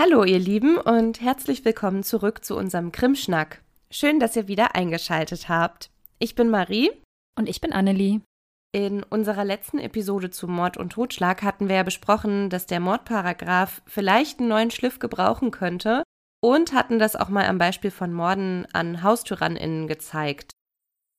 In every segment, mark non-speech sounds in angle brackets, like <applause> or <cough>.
Hallo ihr Lieben und herzlich willkommen zurück zu unserem Krimschnack. Schön, dass ihr wieder eingeschaltet habt. Ich bin Marie. Und ich bin Annelie. In unserer letzten Episode zu Mord und Totschlag hatten wir ja besprochen, dass der Mordparagraph vielleicht einen neuen Schliff gebrauchen könnte und hatten das auch mal am Beispiel von Morden an HaustyrannInnen gezeigt.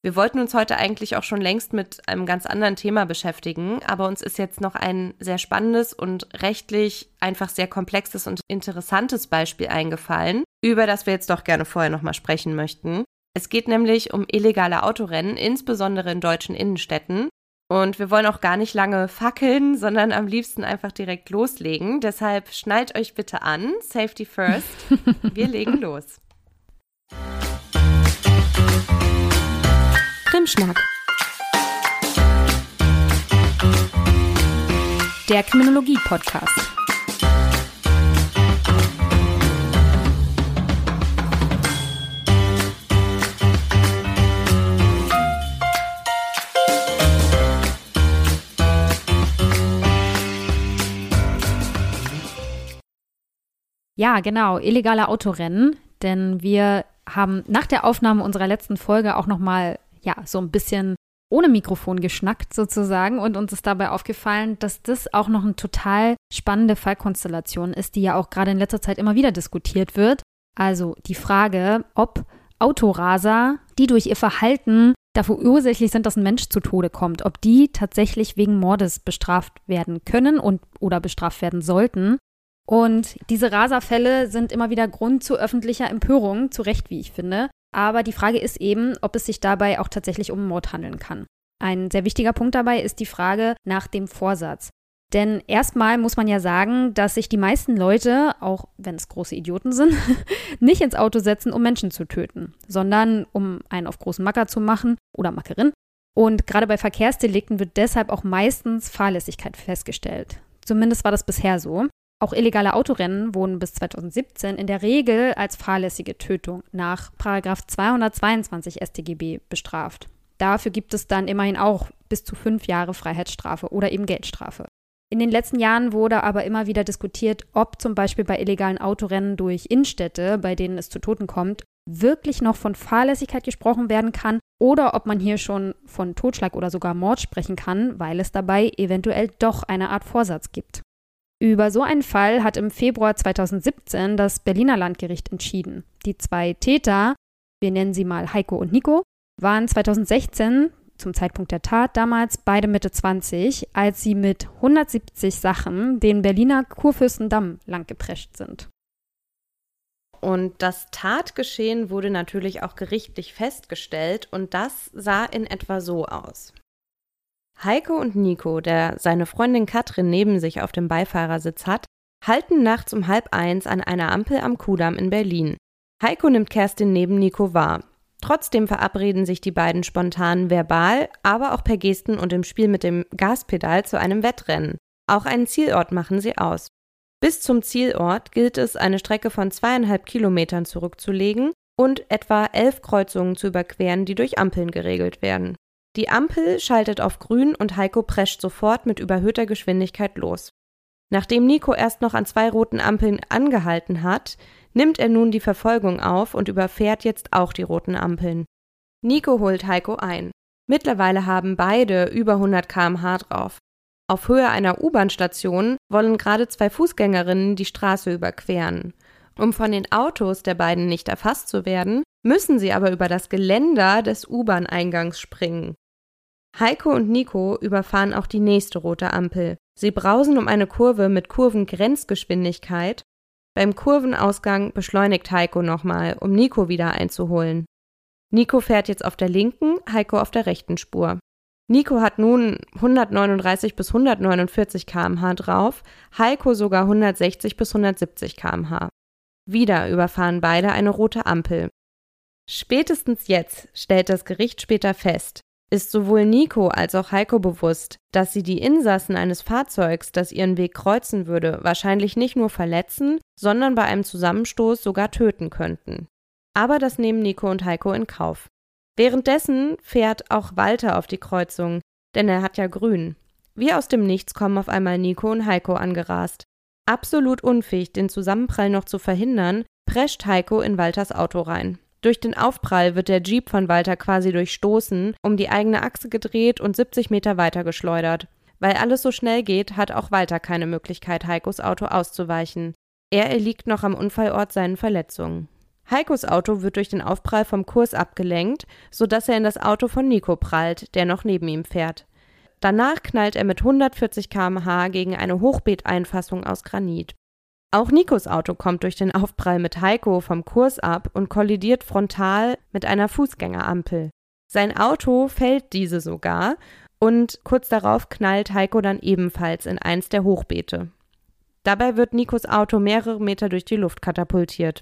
Wir wollten uns heute eigentlich auch schon längst mit einem ganz anderen Thema beschäftigen, aber uns ist jetzt noch ein sehr spannendes und rechtlich einfach sehr komplexes und interessantes Beispiel eingefallen, über das wir jetzt doch gerne vorher nochmal sprechen möchten. Es geht nämlich um illegale Autorennen, insbesondere in deutschen Innenstädten. Und wir wollen auch gar nicht lange fackeln, sondern am liebsten einfach direkt loslegen. Deshalb schnallt euch bitte an. Safety first. <laughs> Wir legen los. Krimschnack. Der Kriminologie-Podcast. Ja, genau, illegale Autorennen, denn wir haben nach der Aufnahme unserer letzten Folge auch noch mal ja, so ein bisschen ohne Mikrofon geschnackt sozusagen und uns ist dabei aufgefallen, dass das auch noch eine total spannende Fallkonstellation ist, die ja auch gerade in letzter Zeit immer wieder diskutiert wird. Also die Frage, ob Autoraser, die durch ihr Verhalten dafür ursächlich sind, dass ein Mensch zu Tode kommt, ob die tatsächlich wegen Mordes bestraft werden können und oder bestraft werden sollten. Und diese Raserfälle sind immer wieder Grund zu öffentlicher Empörung, zu Recht, wie ich finde. Aber die Frage ist eben, ob es sich dabei auch tatsächlich um Mord handeln kann. Ein sehr wichtiger Punkt dabei ist die Frage nach dem Vorsatz. Denn erstmal muss man ja sagen, dass sich die meisten Leute, auch wenn es große Idioten sind, <laughs> nicht ins Auto setzen, um Menschen zu töten, sondern um einen auf großen Macker zu machen oder Mackerin. Und gerade bei Verkehrsdelikten wird deshalb auch meistens Fahrlässigkeit festgestellt. Zumindest war das bisher so. Auch illegale Autorennen wurden bis 2017 in der Regel als fahrlässige Tötung nach 222 StGB bestraft. Dafür gibt es dann immerhin auch bis zu fünf Jahre Freiheitsstrafe oder eben Geldstrafe. In den letzten Jahren wurde aber immer wieder diskutiert, ob zum Beispiel bei illegalen Autorennen durch Innenstädte, bei denen es zu Toten kommt, wirklich noch von Fahrlässigkeit gesprochen werden kann oder ob man hier schon von Totschlag oder sogar Mord sprechen kann, weil es dabei eventuell doch eine Art Vorsatz gibt. Über so einen Fall hat im Februar 2017 das Berliner Landgericht entschieden. Die zwei Täter, wir nennen sie mal Heiko und Nico, waren 2016 zum Zeitpunkt der Tat damals beide Mitte 20, als sie mit 170 Sachen den Berliner Kurfürstendamm langgeprescht sind. Und das Tatgeschehen wurde natürlich auch gerichtlich festgestellt und das sah in etwa so aus. Heiko und Nico, der seine Freundin Katrin neben sich auf dem Beifahrersitz hat, halten nachts um halb eins an einer Ampel am Kudamm in Berlin. Heiko nimmt Kerstin neben Nico wahr. Trotzdem verabreden sich die beiden spontan verbal, aber auch per Gesten und im Spiel mit dem Gaspedal zu einem Wettrennen. Auch einen Zielort machen sie aus. Bis zum Zielort gilt es, eine Strecke von zweieinhalb Kilometern zurückzulegen und etwa elf Kreuzungen zu überqueren, die durch Ampeln geregelt werden. Die Ampel schaltet auf grün und Heiko prescht sofort mit überhöhter Geschwindigkeit los. Nachdem Nico erst noch an zwei roten Ampeln angehalten hat, nimmt er nun die Verfolgung auf und überfährt jetzt auch die roten Ampeln. Nico holt Heiko ein. Mittlerweile haben beide über 100 km/h drauf. Auf Höhe einer U-Bahn-Station wollen gerade zwei Fußgängerinnen die Straße überqueren. Um von den Autos der beiden nicht erfasst zu werden, müssen sie aber über das Geländer des U-Bahn-Eingangs springen. Heiko und Nico überfahren auch die nächste rote Ampel. Sie brausen um eine Kurve mit Kurvengrenzgeschwindigkeit. Beim Kurvenausgang beschleunigt Heiko nochmal, um Nico wieder einzuholen. Nico fährt jetzt auf der linken, Heiko auf der rechten Spur. Nico hat nun 139 bis 149 km/h drauf, Heiko sogar 160 bis 170 km/h. Wieder überfahren beide eine rote Ampel. Spätestens jetzt stellt das Gericht später fest, ist sowohl Nico als auch Heiko bewusst, dass sie die Insassen eines Fahrzeugs, das ihren Weg kreuzen würde, wahrscheinlich nicht nur verletzen, sondern bei einem Zusammenstoß sogar töten könnten. Aber das nehmen Nico und Heiko in Kauf. Währenddessen fährt auch Walter auf die Kreuzung, denn er hat ja grün. Wie aus dem Nichts kommen auf einmal Nico und Heiko angerast. Absolut unfähig, den Zusammenprall noch zu verhindern, prescht Heiko in Walters Auto rein. Durch den Aufprall wird der Jeep von Walter quasi durchstoßen, um die eigene Achse gedreht und 70 Meter weiter geschleudert. Weil alles so schnell geht, hat auch Walter keine Möglichkeit, Heikos Auto auszuweichen. Er erliegt noch am Unfallort seinen Verletzungen. Heikos Auto wird durch den Aufprall vom Kurs abgelenkt, sodass er in das Auto von Nico prallt, der noch neben ihm fährt. Danach knallt er mit 140 km/h gegen eine Hochbeeteinfassung aus Granit. Auch Nikos Auto kommt durch den Aufprall mit Heiko vom Kurs ab und kollidiert frontal mit einer Fußgängerampel. Sein Auto fällt diese sogar und kurz darauf knallt Heiko dann ebenfalls in eins der Hochbeete. Dabei wird Nikos Auto mehrere Meter durch die Luft katapultiert.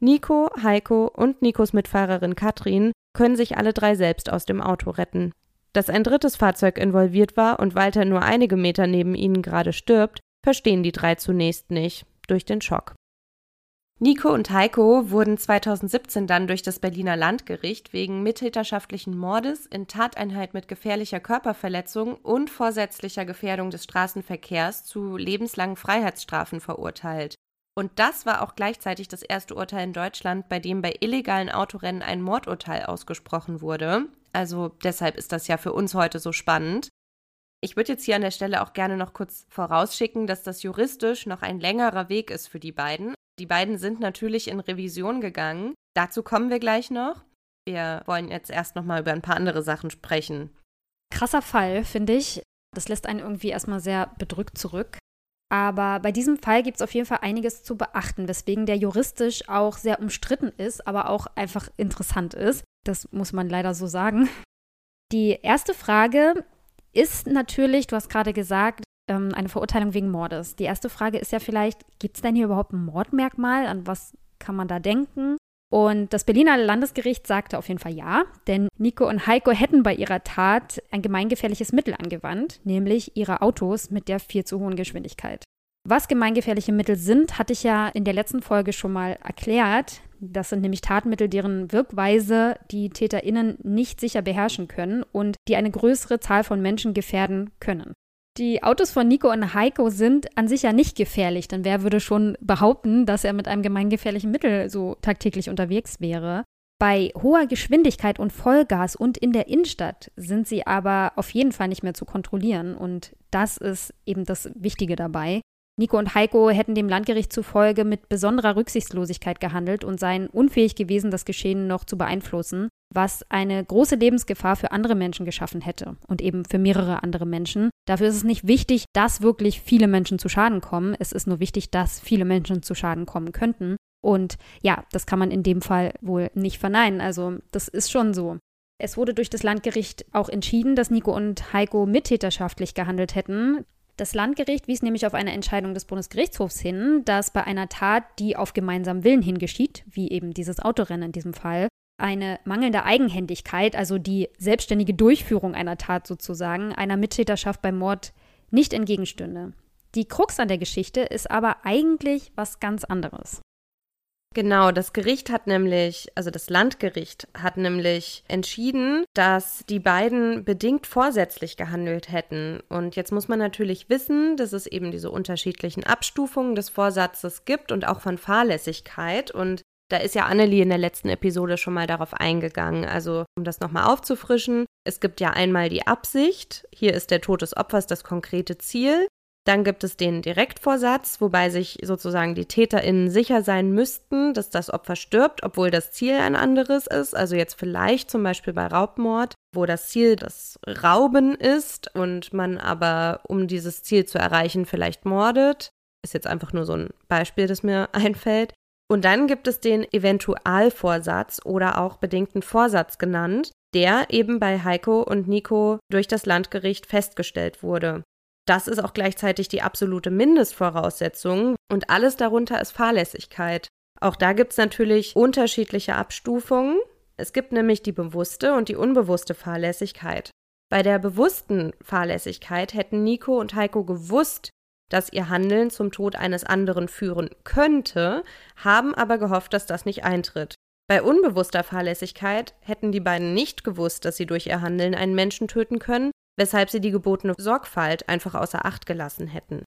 Nico, Heiko und Nikos Mitfahrerin Katrin können sich alle drei selbst aus dem Auto retten. Dass ein drittes Fahrzeug involviert war und Walter nur einige Meter neben ihnen gerade stirbt, verstehen die drei zunächst nicht, durch den Schock. Nico und Heiko wurden 2017 dann durch das Berliner Landgericht wegen mittäterschaftlichen Mordes in Tateinheit mit gefährlicher Körperverletzung und vorsätzlicher Gefährdung des Straßenverkehrs zu lebenslangen Freiheitsstrafen verurteilt. Und das war auch gleichzeitig das erste Urteil in Deutschland, bei dem bei illegalen Autorennen ein Mordurteil ausgesprochen wurde. Also deshalb ist das ja für uns heute so spannend. Ich würde jetzt hier an der Stelle auch gerne noch kurz vorausschicken, dass das juristisch noch ein längerer Weg ist für die beiden. Die beiden sind natürlich in Revision gegangen. Dazu kommen wir gleich noch. Wir wollen jetzt erst noch mal über ein paar andere Sachen sprechen. Krasser Fall, finde ich. Das lässt einen irgendwie erstmal sehr bedrückt zurück. Aber bei diesem Fall gibt es auf jeden Fall einiges zu beachten, weswegen der juristisch auch sehr umstritten ist, aber auch einfach interessant ist. Das muss man leider so sagen. Die erste Frage ist natürlich, du hast gerade gesagt, ähm, eine Verurteilung wegen Mordes. Die erste Frage ist ja vielleicht, gibt es denn hier überhaupt ein Mordmerkmal? An was kann man da denken? Und das Berliner Landesgericht sagte auf jeden Fall ja, denn Nico und Heiko hätten bei ihrer Tat ein gemeingefährliches Mittel angewandt, nämlich ihre Autos mit der viel zu hohen Geschwindigkeit. Was gemeingefährliche Mittel sind, hatte ich ja in der letzten Folge schon mal erklärt. Das sind nämlich Tatmittel, deren Wirkweise die TäterInnen nicht sicher beherrschen können und die eine größere Zahl von Menschen gefährden können. Die Autos von Nico und Heiko sind an sich ja nicht gefährlich, denn wer würde schon behaupten, dass er mit einem gemeingefährlichen Mittel so tagtäglich unterwegs wäre? Bei hoher Geschwindigkeit und Vollgas und in der Innenstadt sind sie aber auf jeden Fall nicht mehr zu kontrollieren und das ist eben das Wichtige dabei. Nico und Heiko hätten dem Landgericht zufolge mit besonderer Rücksichtslosigkeit gehandelt und seien unfähig gewesen, das Geschehen noch zu beeinflussen, was eine große Lebensgefahr für andere Menschen geschaffen hätte und eben für mehrere andere Menschen. Dafür ist es nicht wichtig, dass wirklich viele Menschen zu Schaden kommen. Es ist nur wichtig, dass viele Menschen zu Schaden kommen könnten. Und ja, das kann man in dem Fall wohl nicht verneinen. Also das ist schon so. Es wurde durch das Landgericht auch entschieden, dass Nico und Heiko mittäterschaftlich gehandelt hätten. Das Landgericht wies nämlich auf eine Entscheidung des Bundesgerichtshofs hin, dass bei einer Tat, die auf gemeinsamen Willen hingeschieht, wie eben dieses Autorennen in diesem Fall, eine mangelnde Eigenhändigkeit, also die selbstständige Durchführung einer Tat sozusagen, einer Mittäterschaft beim Mord nicht entgegenstünde. Die Krux an der Geschichte ist aber eigentlich was ganz anderes. Genau, das Gericht hat nämlich, also das Landgericht hat nämlich entschieden, dass die beiden bedingt vorsätzlich gehandelt hätten. Und jetzt muss man natürlich wissen, dass es eben diese unterschiedlichen Abstufungen des Vorsatzes gibt und auch von Fahrlässigkeit. Und da ist ja Annelie in der letzten Episode schon mal darauf eingegangen. Also, um das nochmal aufzufrischen, es gibt ja einmal die Absicht, hier ist der Tod des Opfers das konkrete Ziel. Dann gibt es den Direktvorsatz, wobei sich sozusagen die TäterInnen sicher sein müssten, dass das Opfer stirbt, obwohl das Ziel ein anderes ist. Also jetzt vielleicht zum Beispiel bei Raubmord, wo das Ziel das Rauben ist und man aber, um dieses Ziel zu erreichen, vielleicht mordet. Ist jetzt einfach nur so ein Beispiel, das mir <laughs> einfällt. Und dann gibt es den Eventualvorsatz oder auch bedingten Vorsatz genannt, der eben bei Heiko und Nico durch das Landgericht festgestellt wurde. Das ist auch gleichzeitig die absolute Mindestvoraussetzung und alles darunter ist Fahrlässigkeit. Auch da gibt es natürlich unterschiedliche Abstufungen. Es gibt nämlich die bewusste und die unbewusste Fahrlässigkeit. Bei der bewussten Fahrlässigkeit hätten Nico und Heiko gewusst, dass ihr Handeln zum Tod eines anderen führen könnte, haben aber gehofft, dass das nicht eintritt. Bei unbewusster Fahrlässigkeit hätten die beiden nicht gewusst, dass sie durch ihr Handeln einen Menschen töten können weshalb sie die gebotene Sorgfalt einfach außer Acht gelassen hätten.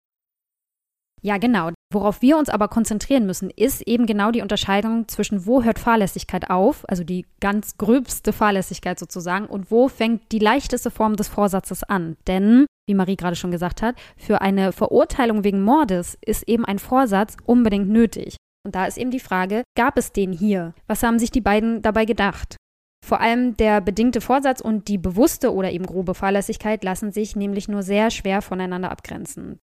Ja, genau. Worauf wir uns aber konzentrieren müssen, ist eben genau die Unterscheidung zwischen wo hört Fahrlässigkeit auf, also die ganz gröbste Fahrlässigkeit sozusagen, und wo fängt die leichteste Form des Vorsatzes an. Denn, wie Marie gerade schon gesagt hat, für eine Verurteilung wegen Mordes ist eben ein Vorsatz unbedingt nötig. Und da ist eben die Frage, gab es den hier? Was haben sich die beiden dabei gedacht? Vor allem der bedingte Vorsatz und die bewusste oder eben grobe Fahrlässigkeit lassen sich nämlich nur sehr schwer voneinander abgrenzen.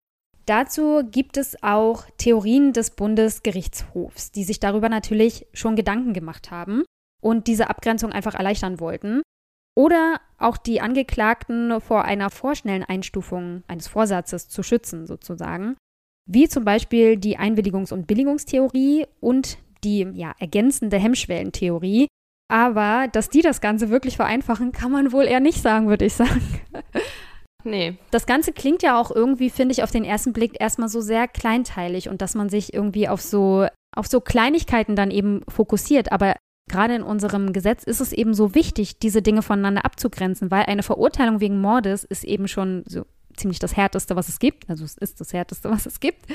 Dazu gibt es auch Theorien des Bundesgerichtshofs, die sich darüber natürlich schon Gedanken gemacht haben und diese Abgrenzung einfach erleichtern wollten. Oder auch die Angeklagten vor einer vorschnellen Einstufung eines Vorsatzes zu schützen, sozusagen. Wie zum Beispiel die Einwilligungs- und Billigungstheorie und die ja, ergänzende Hemmschwellentheorie. Aber dass die das Ganze wirklich vereinfachen, kann man wohl eher nicht sagen, würde ich sagen. Nee. Das Ganze klingt ja auch irgendwie, finde ich, auf den ersten Blick erstmal so sehr kleinteilig und dass man sich irgendwie auf so, auf so Kleinigkeiten dann eben fokussiert. Aber gerade in unserem Gesetz ist es eben so wichtig, diese Dinge voneinander abzugrenzen, weil eine Verurteilung wegen Mordes ist eben schon so ziemlich das Härteste, was es gibt. Also es ist das Härteste, was es gibt.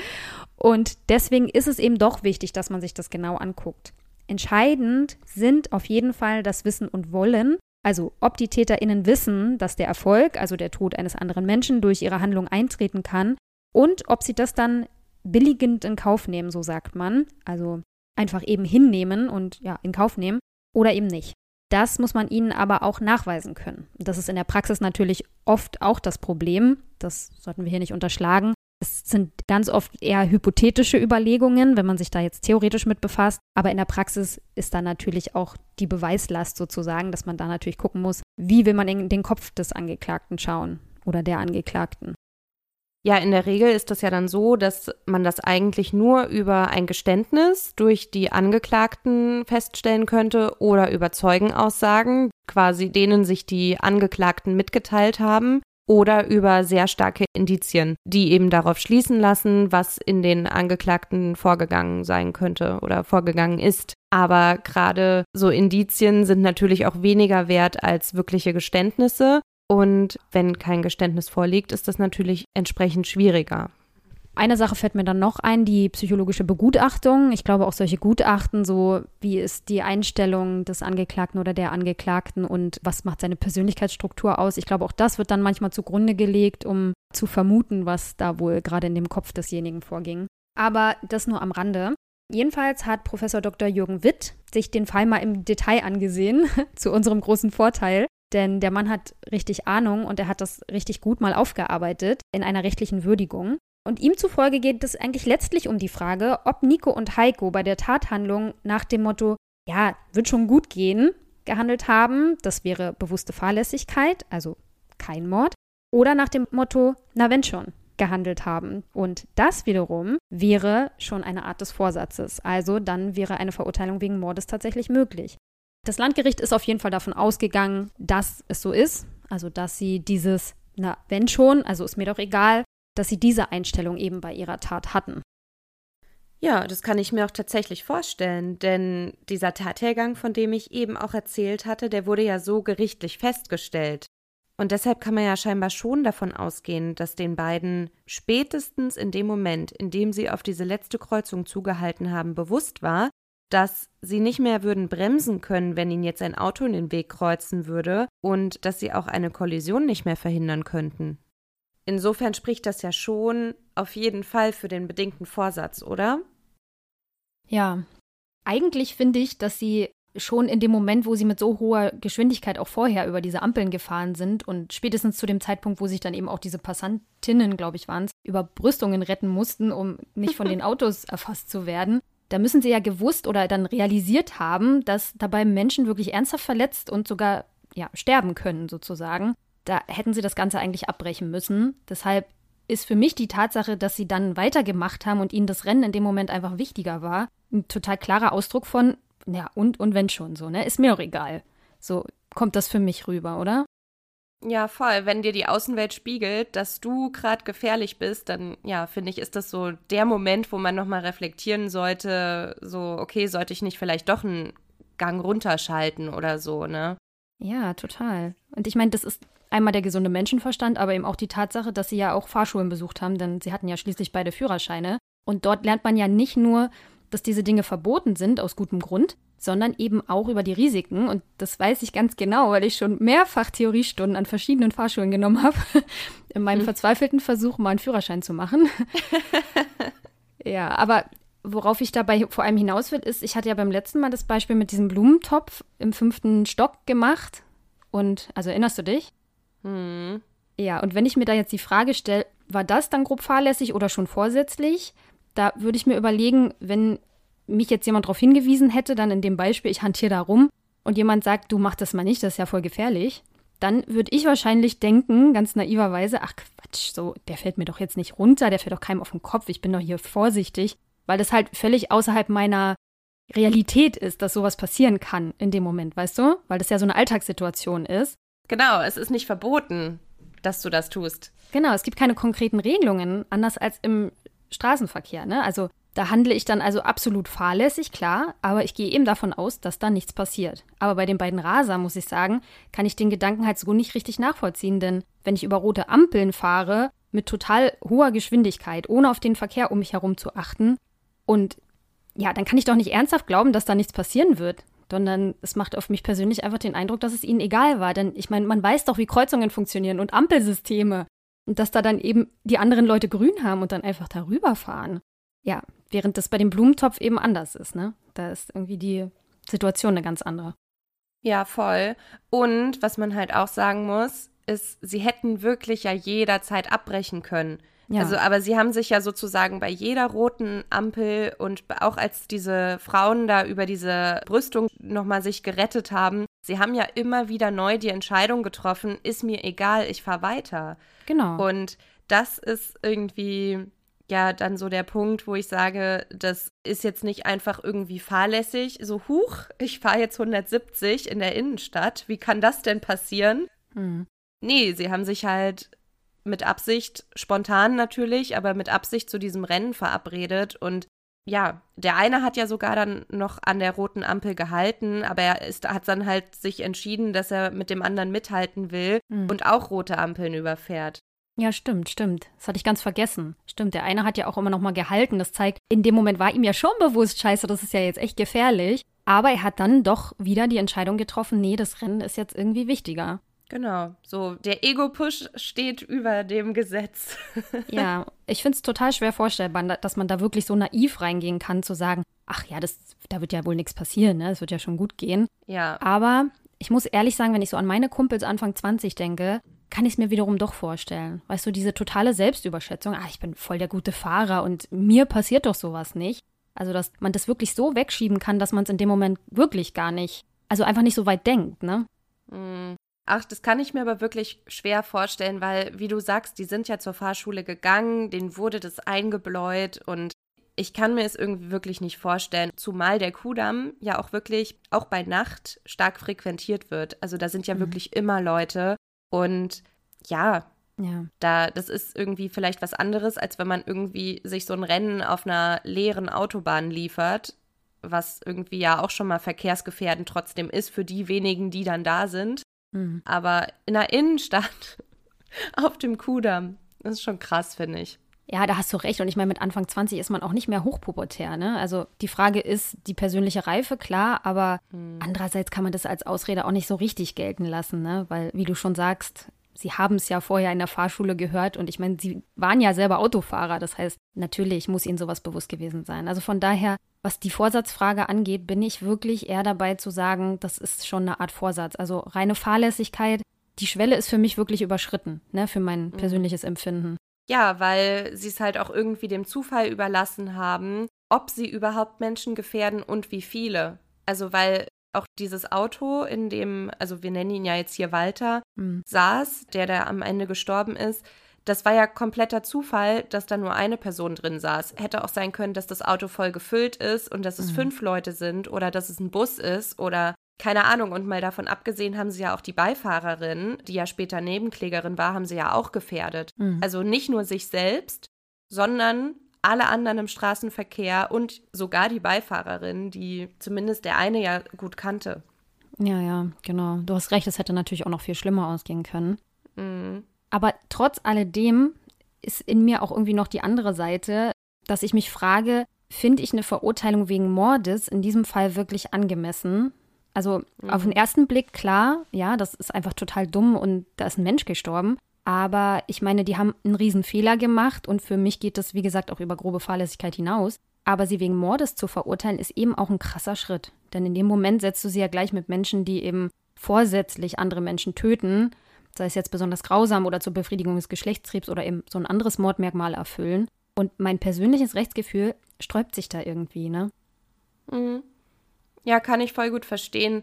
Und deswegen ist es eben doch wichtig, dass man sich das genau anguckt. Entscheidend sind auf jeden Fall das Wissen und Wollen also ob die Täterinnen wissen, dass der Erfolg, also der Tod eines anderen Menschen, durch ihre Handlung eintreten kann und ob sie das dann billigend in Kauf nehmen, so sagt man. Also einfach eben hinnehmen und ja, in Kauf nehmen oder eben nicht. Das muss man ihnen aber auch nachweisen können. Das ist in der Praxis natürlich oft auch das Problem. Das sollten wir hier nicht unterschlagen. Es sind ganz oft eher hypothetische Überlegungen, wenn man sich da jetzt theoretisch mit befasst. Aber in der Praxis ist da natürlich auch die Beweislast sozusagen, dass man da natürlich gucken muss, wie will man in den Kopf des Angeklagten schauen oder der Angeklagten. Ja, in der Regel ist das ja dann so, dass man das eigentlich nur über ein Geständnis durch die Angeklagten feststellen könnte oder über Zeugenaussagen, quasi denen sich die Angeklagten mitgeteilt haben oder über sehr starke Indizien, die eben darauf schließen lassen, was in den Angeklagten vorgegangen sein könnte oder vorgegangen ist. Aber gerade so Indizien sind natürlich auch weniger wert als wirkliche Geständnisse. Und wenn kein Geständnis vorliegt, ist das natürlich entsprechend schwieriger. Eine Sache fällt mir dann noch ein, die psychologische Begutachtung. Ich glaube auch solche Gutachten, so wie ist die Einstellung des Angeklagten oder der Angeklagten und was macht seine Persönlichkeitsstruktur aus. Ich glaube auch das wird dann manchmal zugrunde gelegt, um zu vermuten, was da wohl gerade in dem Kopf desjenigen vorging. Aber das nur am Rande. Jedenfalls hat Professor Dr. Jürgen Witt sich den Fall mal im Detail angesehen, <laughs> zu unserem großen Vorteil. Denn der Mann hat richtig Ahnung und er hat das richtig gut mal aufgearbeitet in einer rechtlichen Würdigung. Und ihm zufolge geht es eigentlich letztlich um die Frage, ob Nico und Heiko bei der Tathandlung nach dem Motto, ja, wird schon gut gehen, gehandelt haben. Das wäre bewusste Fahrlässigkeit, also kein Mord. Oder nach dem Motto, na wenn schon, gehandelt haben. Und das wiederum wäre schon eine Art des Vorsatzes. Also dann wäre eine Verurteilung wegen Mordes tatsächlich möglich. Das Landgericht ist auf jeden Fall davon ausgegangen, dass es so ist. Also dass sie dieses, na wenn schon, also ist mir doch egal, dass sie diese Einstellung eben bei ihrer Tat hatten. Ja, das kann ich mir auch tatsächlich vorstellen, denn dieser Tathergang, von dem ich eben auch erzählt hatte, der wurde ja so gerichtlich festgestellt. Und deshalb kann man ja scheinbar schon davon ausgehen, dass den beiden spätestens in dem Moment, in dem sie auf diese letzte Kreuzung zugehalten haben, bewusst war, dass sie nicht mehr würden bremsen können, wenn ihnen jetzt ein Auto in den Weg kreuzen würde und dass sie auch eine Kollision nicht mehr verhindern könnten. Insofern spricht das ja schon auf jeden Fall für den bedingten Vorsatz, oder? Ja. Eigentlich finde ich, dass sie schon in dem Moment, wo sie mit so hoher Geschwindigkeit auch vorher über diese Ampeln gefahren sind und spätestens zu dem Zeitpunkt, wo sich dann eben auch diese Passantinnen, glaube ich, waren es, über Brüstungen retten mussten, um nicht von <laughs> den Autos erfasst zu werden, da müssen sie ja gewusst oder dann realisiert haben, dass dabei Menschen wirklich ernsthaft verletzt und sogar ja, sterben können, sozusagen da hätten sie das Ganze eigentlich abbrechen müssen. Deshalb ist für mich die Tatsache, dass sie dann weitergemacht haben und ihnen das Rennen in dem Moment einfach wichtiger war, ein total klarer Ausdruck von, ja, und, und wenn schon so, ne? Ist mir auch egal. So kommt das für mich rüber, oder? Ja, voll. Wenn dir die Außenwelt spiegelt, dass du gerade gefährlich bist, dann ja, finde ich, ist das so der Moment, wo man nochmal reflektieren sollte, so, okay, sollte ich nicht vielleicht doch einen Gang runterschalten oder so, ne? Ja, total. Und ich meine, das ist einmal der gesunde Menschenverstand, aber eben auch die Tatsache, dass sie ja auch Fahrschulen besucht haben, denn sie hatten ja schließlich beide Führerscheine. Und dort lernt man ja nicht nur, dass diese Dinge verboten sind aus gutem Grund, sondern eben auch über die Risiken. Und das weiß ich ganz genau, weil ich schon mehrfach Theoriestunden an verschiedenen Fahrschulen genommen habe, <laughs> in meinem hm. verzweifelten Versuch, mal einen Führerschein zu machen. <laughs> ja, aber worauf ich dabei vor allem hinaus will, ist, ich hatte ja beim letzten Mal das Beispiel mit diesem Blumentopf im fünften Stock gemacht. Und, also erinnerst du dich? Hm. Ja, und wenn ich mir da jetzt die Frage stelle, war das dann grob fahrlässig oder schon vorsätzlich? Da würde ich mir überlegen, wenn mich jetzt jemand darauf hingewiesen hätte, dann in dem Beispiel, ich hantiere da rum und jemand sagt, du mach das mal nicht, das ist ja voll gefährlich, dann würde ich wahrscheinlich denken, ganz naiverweise, ach Quatsch, so, der fällt mir doch jetzt nicht runter, der fällt doch keinem auf den Kopf, ich bin doch hier vorsichtig, weil das halt völlig außerhalb meiner Realität ist, dass sowas passieren kann in dem Moment, weißt du? Weil das ja so eine Alltagssituation ist. Genau, es ist nicht verboten, dass du das tust. Genau, es gibt keine konkreten Regelungen, anders als im Straßenverkehr. Ne? Also da handle ich dann also absolut fahrlässig, klar, aber ich gehe eben davon aus, dass da nichts passiert. Aber bei den beiden Raser, muss ich sagen, kann ich den Gedanken halt so nicht richtig nachvollziehen, denn wenn ich über rote Ampeln fahre, mit total hoher Geschwindigkeit, ohne auf den Verkehr um mich herum zu achten, und ja, dann kann ich doch nicht ernsthaft glauben, dass da nichts passieren wird sondern es macht auf mich persönlich einfach den Eindruck, dass es ihnen egal war. Denn ich meine, man weiß doch, wie Kreuzungen funktionieren und Ampelsysteme. Und dass da dann eben die anderen Leute grün haben und dann einfach darüber fahren. Ja, während das bei dem Blumentopf eben anders ist, ne? Da ist irgendwie die Situation eine ganz andere. Ja, voll. Und was man halt auch sagen muss, ist, sie hätten wirklich ja jederzeit abbrechen können. Ja. Also, aber sie haben sich ja sozusagen bei jeder roten Ampel und auch als diese Frauen da über diese Brüstung nochmal sich gerettet haben, sie haben ja immer wieder neu die Entscheidung getroffen, ist mir egal, ich fahre weiter. Genau. Und das ist irgendwie ja dann so der Punkt, wo ich sage, das ist jetzt nicht einfach irgendwie fahrlässig, so huch, ich fahre jetzt 170 in der Innenstadt, wie kann das denn passieren? Hm. Nee, sie haben sich halt mit Absicht, spontan natürlich, aber mit Absicht zu diesem Rennen verabredet und ja, der eine hat ja sogar dann noch an der roten Ampel gehalten, aber er ist, hat dann halt sich entschieden, dass er mit dem anderen mithalten will mhm. und auch rote Ampeln überfährt. Ja, stimmt, stimmt. Das hatte ich ganz vergessen. Stimmt, der eine hat ja auch immer noch mal gehalten. Das zeigt, in dem Moment war ihm ja schon bewusst, scheiße, das ist ja jetzt echt gefährlich. Aber er hat dann doch wieder die Entscheidung getroffen, nee, das Rennen ist jetzt irgendwie wichtiger. Genau, so der Ego-Push steht über dem Gesetz. <laughs> ja, ich finde es total schwer vorstellbar, dass man da wirklich so naiv reingehen kann, zu sagen, ach ja, das, da wird ja wohl nichts passieren, ne? Es wird ja schon gut gehen. Ja. Aber ich muss ehrlich sagen, wenn ich so an meine Kumpels Anfang 20 denke, kann ich es mir wiederum doch vorstellen. Weißt du, diese totale Selbstüberschätzung, ah, ich bin voll der gute Fahrer und mir passiert doch sowas nicht. Also, dass man das wirklich so wegschieben kann, dass man es in dem Moment wirklich gar nicht, also einfach nicht so weit denkt, ne? Ach, das kann ich mir aber wirklich schwer vorstellen, weil, wie du sagst, die sind ja zur Fahrschule gegangen, denen wurde das eingebläut und ich kann mir es irgendwie wirklich nicht vorstellen, zumal der Kudamm ja auch wirklich, auch bei Nacht, stark frequentiert wird. Also da sind ja mhm. wirklich immer Leute und ja, ja. Da, das ist irgendwie vielleicht was anderes, als wenn man irgendwie sich so ein Rennen auf einer leeren Autobahn liefert, was irgendwie ja auch schon mal verkehrsgefährdend trotzdem ist für die wenigen, die dann da sind. Mhm. Aber in der Innenstadt <laughs> auf dem Kudamm, das ist schon krass, finde ich. Ja, da hast du recht. Und ich meine, mit Anfang 20 ist man auch nicht mehr hochpubertär. Ne? Also die Frage ist die persönliche Reife, klar, aber hm. andererseits kann man das als Ausrede auch nicht so richtig gelten lassen, ne? Weil, wie du schon sagst, sie haben es ja vorher in der Fahrschule gehört und ich meine, sie waren ja selber Autofahrer. Das heißt, natürlich muss ihnen sowas bewusst gewesen sein. Also von daher, was die Vorsatzfrage angeht, bin ich wirklich eher dabei zu sagen, das ist schon eine Art Vorsatz. Also reine Fahrlässigkeit, die Schwelle ist für mich wirklich überschritten, ne, für mein mhm. persönliches Empfinden. Ja, weil sie es halt auch irgendwie dem Zufall überlassen haben, ob sie überhaupt Menschen gefährden und wie viele. Also weil auch dieses Auto, in dem, also wir nennen ihn ja jetzt hier Walter, mhm. saß, der da am Ende gestorben ist, das war ja kompletter Zufall, dass da nur eine Person drin saß. Hätte auch sein können, dass das Auto voll gefüllt ist und dass es mhm. fünf Leute sind oder dass es ein Bus ist oder keine Ahnung, und mal davon abgesehen haben sie ja auch die Beifahrerin, die ja später Nebenklägerin war, haben sie ja auch gefährdet. Mhm. Also nicht nur sich selbst, sondern alle anderen im Straßenverkehr und sogar die Beifahrerin, die zumindest der eine ja gut kannte. Ja, ja, genau. Du hast recht, es hätte natürlich auch noch viel schlimmer ausgehen können. Mhm. Aber trotz alledem ist in mir auch irgendwie noch die andere Seite, dass ich mich frage, finde ich eine Verurteilung wegen Mordes in diesem Fall wirklich angemessen? Also mhm. auf den ersten Blick klar, ja, das ist einfach total dumm und da ist ein Mensch gestorben. Aber ich meine, die haben einen riesen Fehler gemacht und für mich geht das, wie gesagt, auch über grobe Fahrlässigkeit hinaus. Aber sie wegen Mordes zu verurteilen, ist eben auch ein krasser Schritt. Denn in dem Moment setzt du sie ja gleich mit Menschen, die eben vorsätzlich andere Menschen töten, sei es jetzt besonders grausam oder zur Befriedigung des Geschlechtstriebs oder eben so ein anderes Mordmerkmal erfüllen. Und mein persönliches Rechtsgefühl sträubt sich da irgendwie, ne? Mhm. Ja, kann ich voll gut verstehen,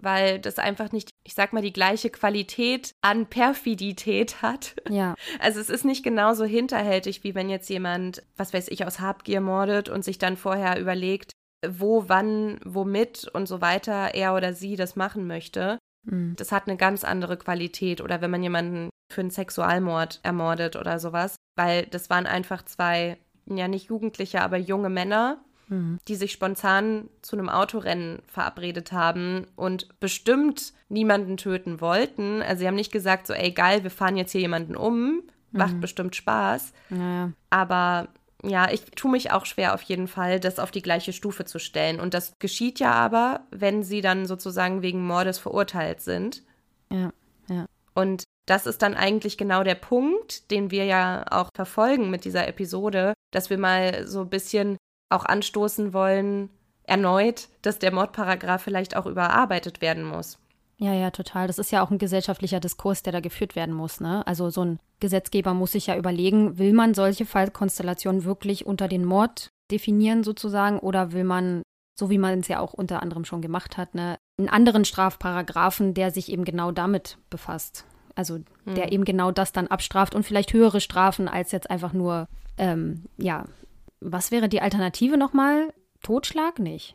weil das einfach nicht, ich sag mal, die gleiche Qualität an Perfidität hat. Ja. <laughs> Also es ist nicht genauso hinterhältig, wie wenn jetzt jemand, was weiß ich, aus Habgier mordet und sich dann vorher überlegt, wo, wann, womit und so weiter er oder sie das machen möchte. Mhm. Das hat eine ganz andere Qualität. Oder wenn man jemanden für einen Sexualmord ermordet oder sowas, weil das waren einfach zwei, ja nicht Jugendliche, aber junge Männer, mhm. die sich spontan zu einem Autorennen verabredet haben und bestimmt niemanden töten wollten. Also sie haben nicht gesagt, so, ey, geil, wir fahren jetzt hier jemanden um, macht mhm. bestimmt Spaß. Naja. Aber ja, ich tue mich auch schwer auf jeden Fall, das auf die gleiche Stufe zu stellen. Und das geschieht ja aber, wenn sie dann sozusagen wegen Mordes verurteilt sind. Ja, ja. Und das ist dann eigentlich genau der Punkt, den wir ja auch verfolgen mit dieser Episode, dass wir mal so ein bisschen auch anstoßen wollen, erneut, dass der Mordparagraf vielleicht auch überarbeitet werden muss. Ja, ja, total. Das ist ja auch ein gesellschaftlicher Diskurs, der da geführt werden muss. Ne? Also so ein Gesetzgeber muss sich ja überlegen, will man solche Fallkonstellationen wirklich unter den Mord definieren sozusagen oder will man, so wie man es ja auch unter anderem schon gemacht hat, ne, einen anderen Strafparagraphen, der sich eben genau damit befasst. Also der hm. eben genau das dann abstraft und vielleicht höhere Strafen als jetzt einfach nur, ähm, ja, was wäre die Alternative nochmal? Totschlag nicht.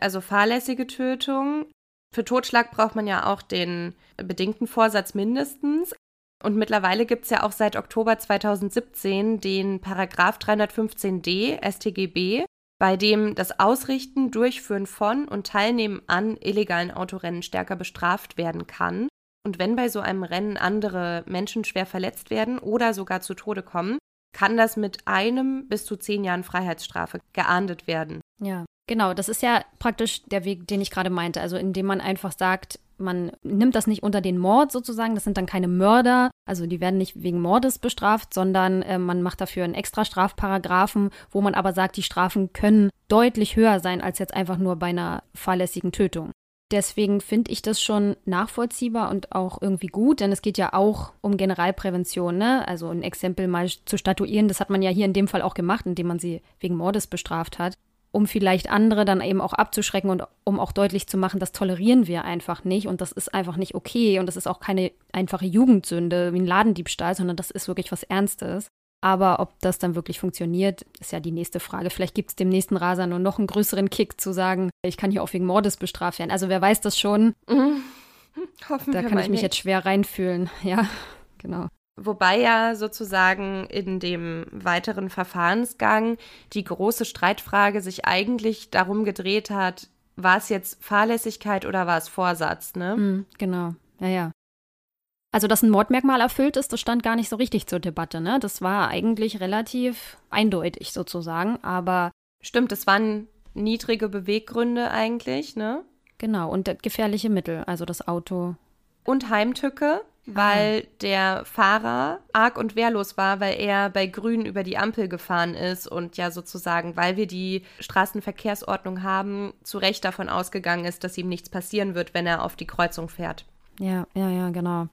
Also fahrlässige Tötung für Totschlag braucht man ja auch den bedingten Vorsatz mindestens. Und mittlerweile gibt es ja auch seit Oktober 2017 den Paragraph 315d StGB, bei dem das Ausrichten, Durchführen von und Teilnehmen an illegalen Autorennen stärker bestraft werden kann. Und wenn bei so einem Rennen andere Menschen schwer verletzt werden oder sogar zu Tode kommen, kann das mit einem bis zu zehn Jahren Freiheitsstrafe geahndet werden. Ja. Genau, das ist ja praktisch der Weg, den ich gerade meinte. Also indem man einfach sagt, man nimmt das nicht unter den Mord sozusagen, das sind dann keine Mörder, also die werden nicht wegen Mordes bestraft, sondern äh, man macht dafür einen extra Strafparagraphen, wo man aber sagt, die Strafen können deutlich höher sein als jetzt einfach nur bei einer fahrlässigen Tötung. Deswegen finde ich das schon nachvollziehbar und auch irgendwie gut, denn es geht ja auch um Generalprävention, ne? Also ein Exempel mal zu statuieren, das hat man ja hier in dem Fall auch gemacht, indem man sie wegen Mordes bestraft hat um vielleicht andere dann eben auch abzuschrecken und um auch deutlich zu machen, das tolerieren wir einfach nicht und das ist einfach nicht okay und das ist auch keine einfache Jugendsünde wie ein Ladendiebstahl, sondern das ist wirklich was Ernstes. Aber ob das dann wirklich funktioniert, ist ja die nächste Frage. Vielleicht gibt es dem nächsten Raser nur noch einen größeren Kick zu sagen, ich kann hier auch wegen Mordes bestraft werden. Also wer weiß das schon. Mhm. Hoffen da kann ich mich nicht. jetzt schwer reinfühlen. Ja, genau. Wobei ja sozusagen in dem weiteren Verfahrensgang die große Streitfrage sich eigentlich darum gedreht hat, war es jetzt Fahrlässigkeit oder war es Vorsatz, ne? Mhm, genau, ja, ja. Also, dass ein Mordmerkmal erfüllt ist, das stand gar nicht so richtig zur Debatte, ne? Das war eigentlich relativ eindeutig sozusagen, aber. Stimmt, es waren niedrige Beweggründe eigentlich, ne? Genau, und gefährliche Mittel, also das Auto. Und Heimtücke, weil ah. der Fahrer arg und wehrlos war, weil er bei Grün über die Ampel gefahren ist und ja sozusagen, weil wir die Straßenverkehrsordnung haben, zu Recht davon ausgegangen ist, dass ihm nichts passieren wird, wenn er auf die Kreuzung fährt. Ja, ja, ja, genau.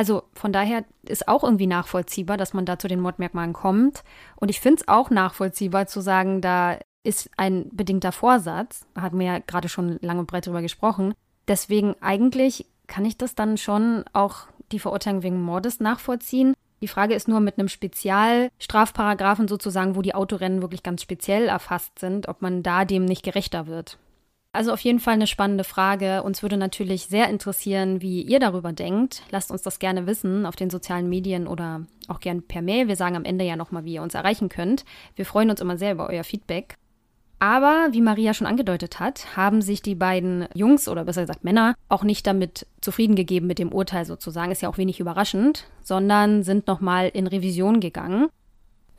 Also von daher ist auch irgendwie nachvollziehbar, dass man da zu den Mordmerkmalen kommt. Und ich finde es auch nachvollziehbar zu sagen, da ist ein bedingter Vorsatz. Da hatten wir ja gerade schon lang und breit drüber gesprochen. Deswegen eigentlich kann ich das dann schon auch die Verurteilung wegen Mordes nachvollziehen. Die Frage ist nur mit einem Spezialstrafparagraphen sozusagen, wo die Autorennen wirklich ganz speziell erfasst sind, ob man da dem nicht gerechter wird. Also auf jeden Fall eine spannende Frage. Uns würde natürlich sehr interessieren, wie ihr darüber denkt. Lasst uns das gerne wissen auf den sozialen Medien oder auch gerne per Mail. Wir sagen am Ende ja nochmal, wie ihr uns erreichen könnt. Wir freuen uns immer sehr über euer Feedback. Aber wie Maria schon angedeutet hat, haben sich die beiden Jungs oder besser gesagt Männer auch nicht damit zufrieden gegeben mit dem Urteil sozusagen, ist ja auch wenig überraschend, sondern sind nochmal in Revision gegangen.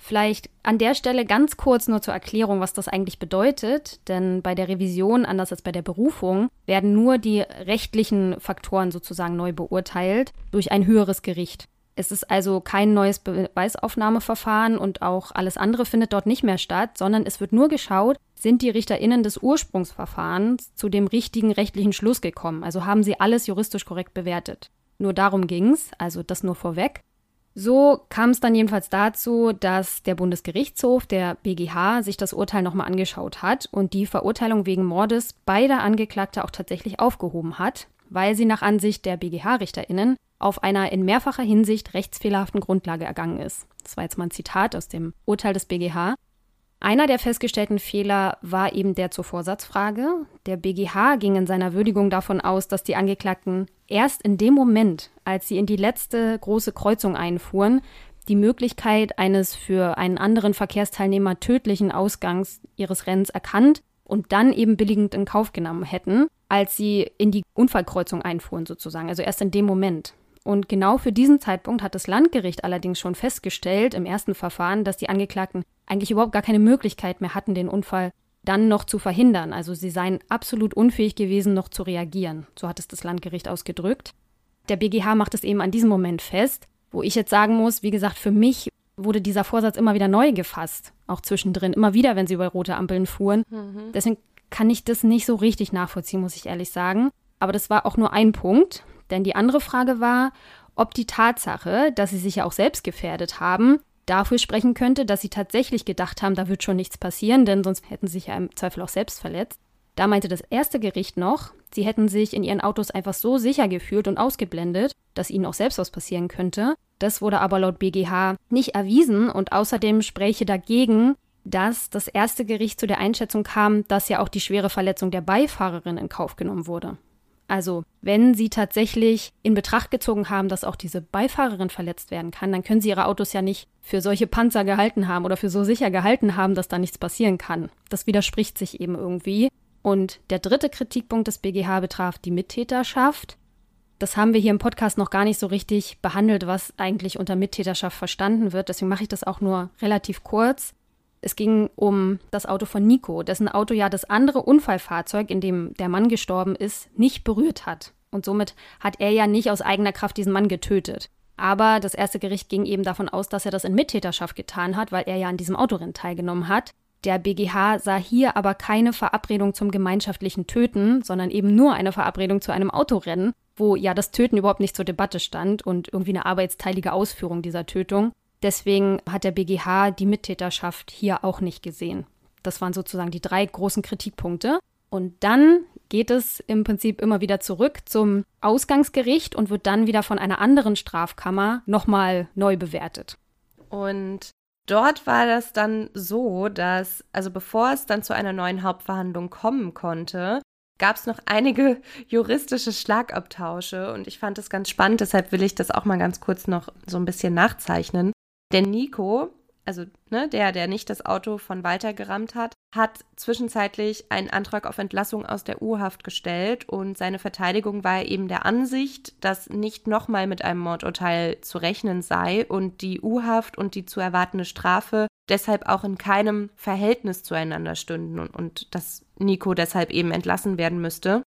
Vielleicht an der Stelle ganz kurz nur zur Erklärung, was das eigentlich bedeutet. Denn bei der Revision, anders als bei der Berufung, werden nur die rechtlichen Faktoren sozusagen neu beurteilt durch ein höheres Gericht. Es ist also kein neues Beweisaufnahmeverfahren und auch alles andere findet dort nicht mehr statt, sondern es wird nur geschaut, sind die RichterInnen des Ursprungsverfahrens zu dem richtigen rechtlichen Schluss gekommen. Also haben sie alles juristisch korrekt bewertet. Nur darum ging es, also das nur vorweg. So kam es dann jedenfalls dazu, dass der Bundesgerichtshof, der BGH, sich das Urteil nochmal angeschaut hat und die Verurteilung wegen Mordes beider Angeklagter auch tatsächlich aufgehoben hat, weil sie nach Ansicht der BGH-RichterInnen auf einer in mehrfacher Hinsicht rechtsfehlerhaften Grundlage ergangen ist. Das war jetzt mal ein Zitat aus dem Urteil des BGH. Einer der festgestellten Fehler war eben der zur Vorsatzfrage. Der BGH ging in seiner Würdigung davon aus, dass die Angeklagten erst in dem Moment, als sie in die letzte große Kreuzung einfuhren, die Möglichkeit eines für einen anderen Verkehrsteilnehmer tödlichen Ausgangs ihres Rennens erkannt und dann eben billigend in Kauf genommen hätten, als sie in die Unfallkreuzung einfuhren sozusagen. Also erst in dem Moment. Und genau für diesen Zeitpunkt hat das Landgericht allerdings schon festgestellt im ersten Verfahren, dass die Angeklagten eigentlich überhaupt gar keine Möglichkeit mehr hatten, den Unfall dann noch zu verhindern. Also sie seien absolut unfähig gewesen, noch zu reagieren. So hat es das Landgericht ausgedrückt. Der BGH macht es eben an diesem Moment fest, wo ich jetzt sagen muss, wie gesagt, für mich wurde dieser Vorsatz immer wieder neu gefasst, auch zwischendrin, immer wieder, wenn sie über rote Ampeln fuhren. Mhm. Deswegen kann ich das nicht so richtig nachvollziehen, muss ich ehrlich sagen. Aber das war auch nur ein Punkt. Denn die andere Frage war, ob die Tatsache, dass sie sich ja auch selbst gefährdet haben, dafür sprechen könnte, dass sie tatsächlich gedacht haben, da wird schon nichts passieren, denn sonst hätten sie sich ja im Zweifel auch selbst verletzt. Da meinte das erste Gericht noch, sie hätten sich in ihren Autos einfach so sicher gefühlt und ausgeblendet, dass ihnen auch selbst was passieren könnte. Das wurde aber laut BGH nicht erwiesen und außerdem spräche dagegen, dass das erste Gericht zu der Einschätzung kam, dass ja auch die schwere Verletzung der Beifahrerin in Kauf genommen wurde. Also, wenn Sie tatsächlich in Betracht gezogen haben, dass auch diese Beifahrerin verletzt werden kann, dann können Sie Ihre Autos ja nicht für solche Panzer gehalten haben oder für so sicher gehalten haben, dass da nichts passieren kann. Das widerspricht sich eben irgendwie. Und der dritte Kritikpunkt des BGH betraf die Mittäterschaft. Das haben wir hier im Podcast noch gar nicht so richtig behandelt, was eigentlich unter Mittäterschaft verstanden wird. Deswegen mache ich das auch nur relativ kurz. Es ging um das Auto von Nico, dessen Auto ja das andere Unfallfahrzeug, in dem der Mann gestorben ist, nicht berührt hat. Und somit hat er ja nicht aus eigener Kraft diesen Mann getötet. Aber das erste Gericht ging eben davon aus, dass er das in Mittäterschaft getan hat, weil er ja an diesem Autorennen teilgenommen hat. Der BGH sah hier aber keine Verabredung zum gemeinschaftlichen Töten, sondern eben nur eine Verabredung zu einem Autorennen, wo ja das Töten überhaupt nicht zur Debatte stand und irgendwie eine arbeitsteilige Ausführung dieser Tötung. Deswegen hat der BGH die Mittäterschaft hier auch nicht gesehen. Das waren sozusagen die drei großen Kritikpunkte. Und dann geht es im Prinzip immer wieder zurück zum Ausgangsgericht und wird dann wieder von einer anderen Strafkammer nochmal neu bewertet. Und dort war das dann so, dass, also bevor es dann zu einer neuen Hauptverhandlung kommen konnte, gab es noch einige juristische Schlagabtausche und ich fand das ganz spannend, deshalb will ich das auch mal ganz kurz noch so ein bisschen nachzeichnen. Der Nico, also ne, der, der nicht das Auto von Walter gerammt hat, hat zwischenzeitlich einen Antrag auf Entlassung aus der U-Haft gestellt und seine Verteidigung war eben der Ansicht, dass nicht nochmal mit einem Mordurteil zu rechnen sei und die U-Haft und die zu erwartende Strafe deshalb auch in keinem Verhältnis zueinander stünden und, und dass Nico deshalb eben entlassen werden müsste.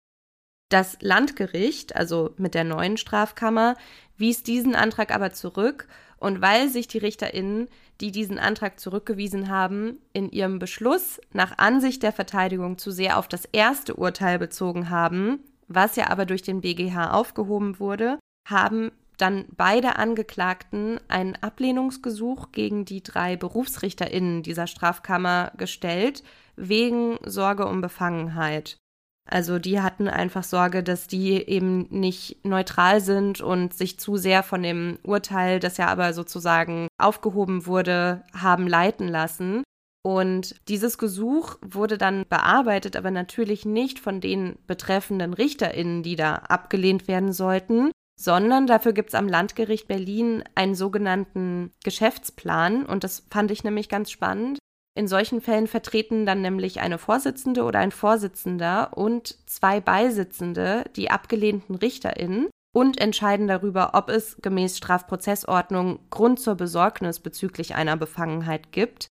Das Landgericht, also mit der neuen Strafkammer, wies diesen Antrag aber zurück und weil sich die RichterInnen, die diesen Antrag zurückgewiesen haben, in ihrem Beschluss nach Ansicht der Verteidigung zu sehr auf das erste Urteil bezogen haben, was ja aber durch den BGH aufgehoben wurde, haben dann beide Angeklagten ein Ablehnungsgesuch gegen die drei BerufsrichterInnen dieser Strafkammer gestellt, wegen Sorge um Befangenheit. Also die hatten einfach Sorge, dass die eben nicht neutral sind und sich zu sehr von dem Urteil, das ja aber sozusagen aufgehoben wurde, haben leiten lassen. Und dieses Gesuch wurde dann bearbeitet, aber natürlich nicht von den betreffenden Richterinnen, die da abgelehnt werden sollten, sondern dafür gibt es am Landgericht Berlin einen sogenannten Geschäftsplan. Und das fand ich nämlich ganz spannend. In solchen Fällen vertreten dann nämlich eine Vorsitzende oder ein Vorsitzender und zwei Beisitzende die abgelehnten RichterInnen. und entscheiden darüber, ob es gemäß Strafprozessordnung Grund zur Besorgnis bezüglich einer Befangenheit gibt.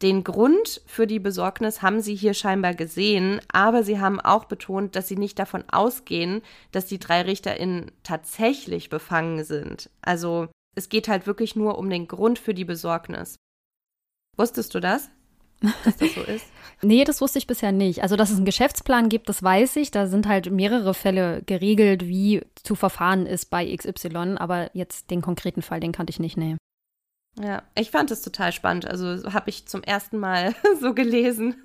Den Grund für die Besorgnis haben sie hier scheinbar gesehen, aber sie haben auch betont, dass sie nicht davon ausgehen, dass die drei RichterInnen tatsächlich befangen sind. Also es geht halt wirklich nur um den Grund für die Besorgnis. Wusstest du das? dass das so ist? <laughs> nee, das wusste ich bisher nicht. Also, dass es einen Geschäftsplan gibt, das weiß ich. Da sind halt mehrere Fälle geregelt, wie zu verfahren ist bei XY. Aber jetzt den konkreten Fall, den kannte ich nicht, nee. Ja, ich fand es total spannend. Also habe ich zum ersten Mal <laughs> so gelesen.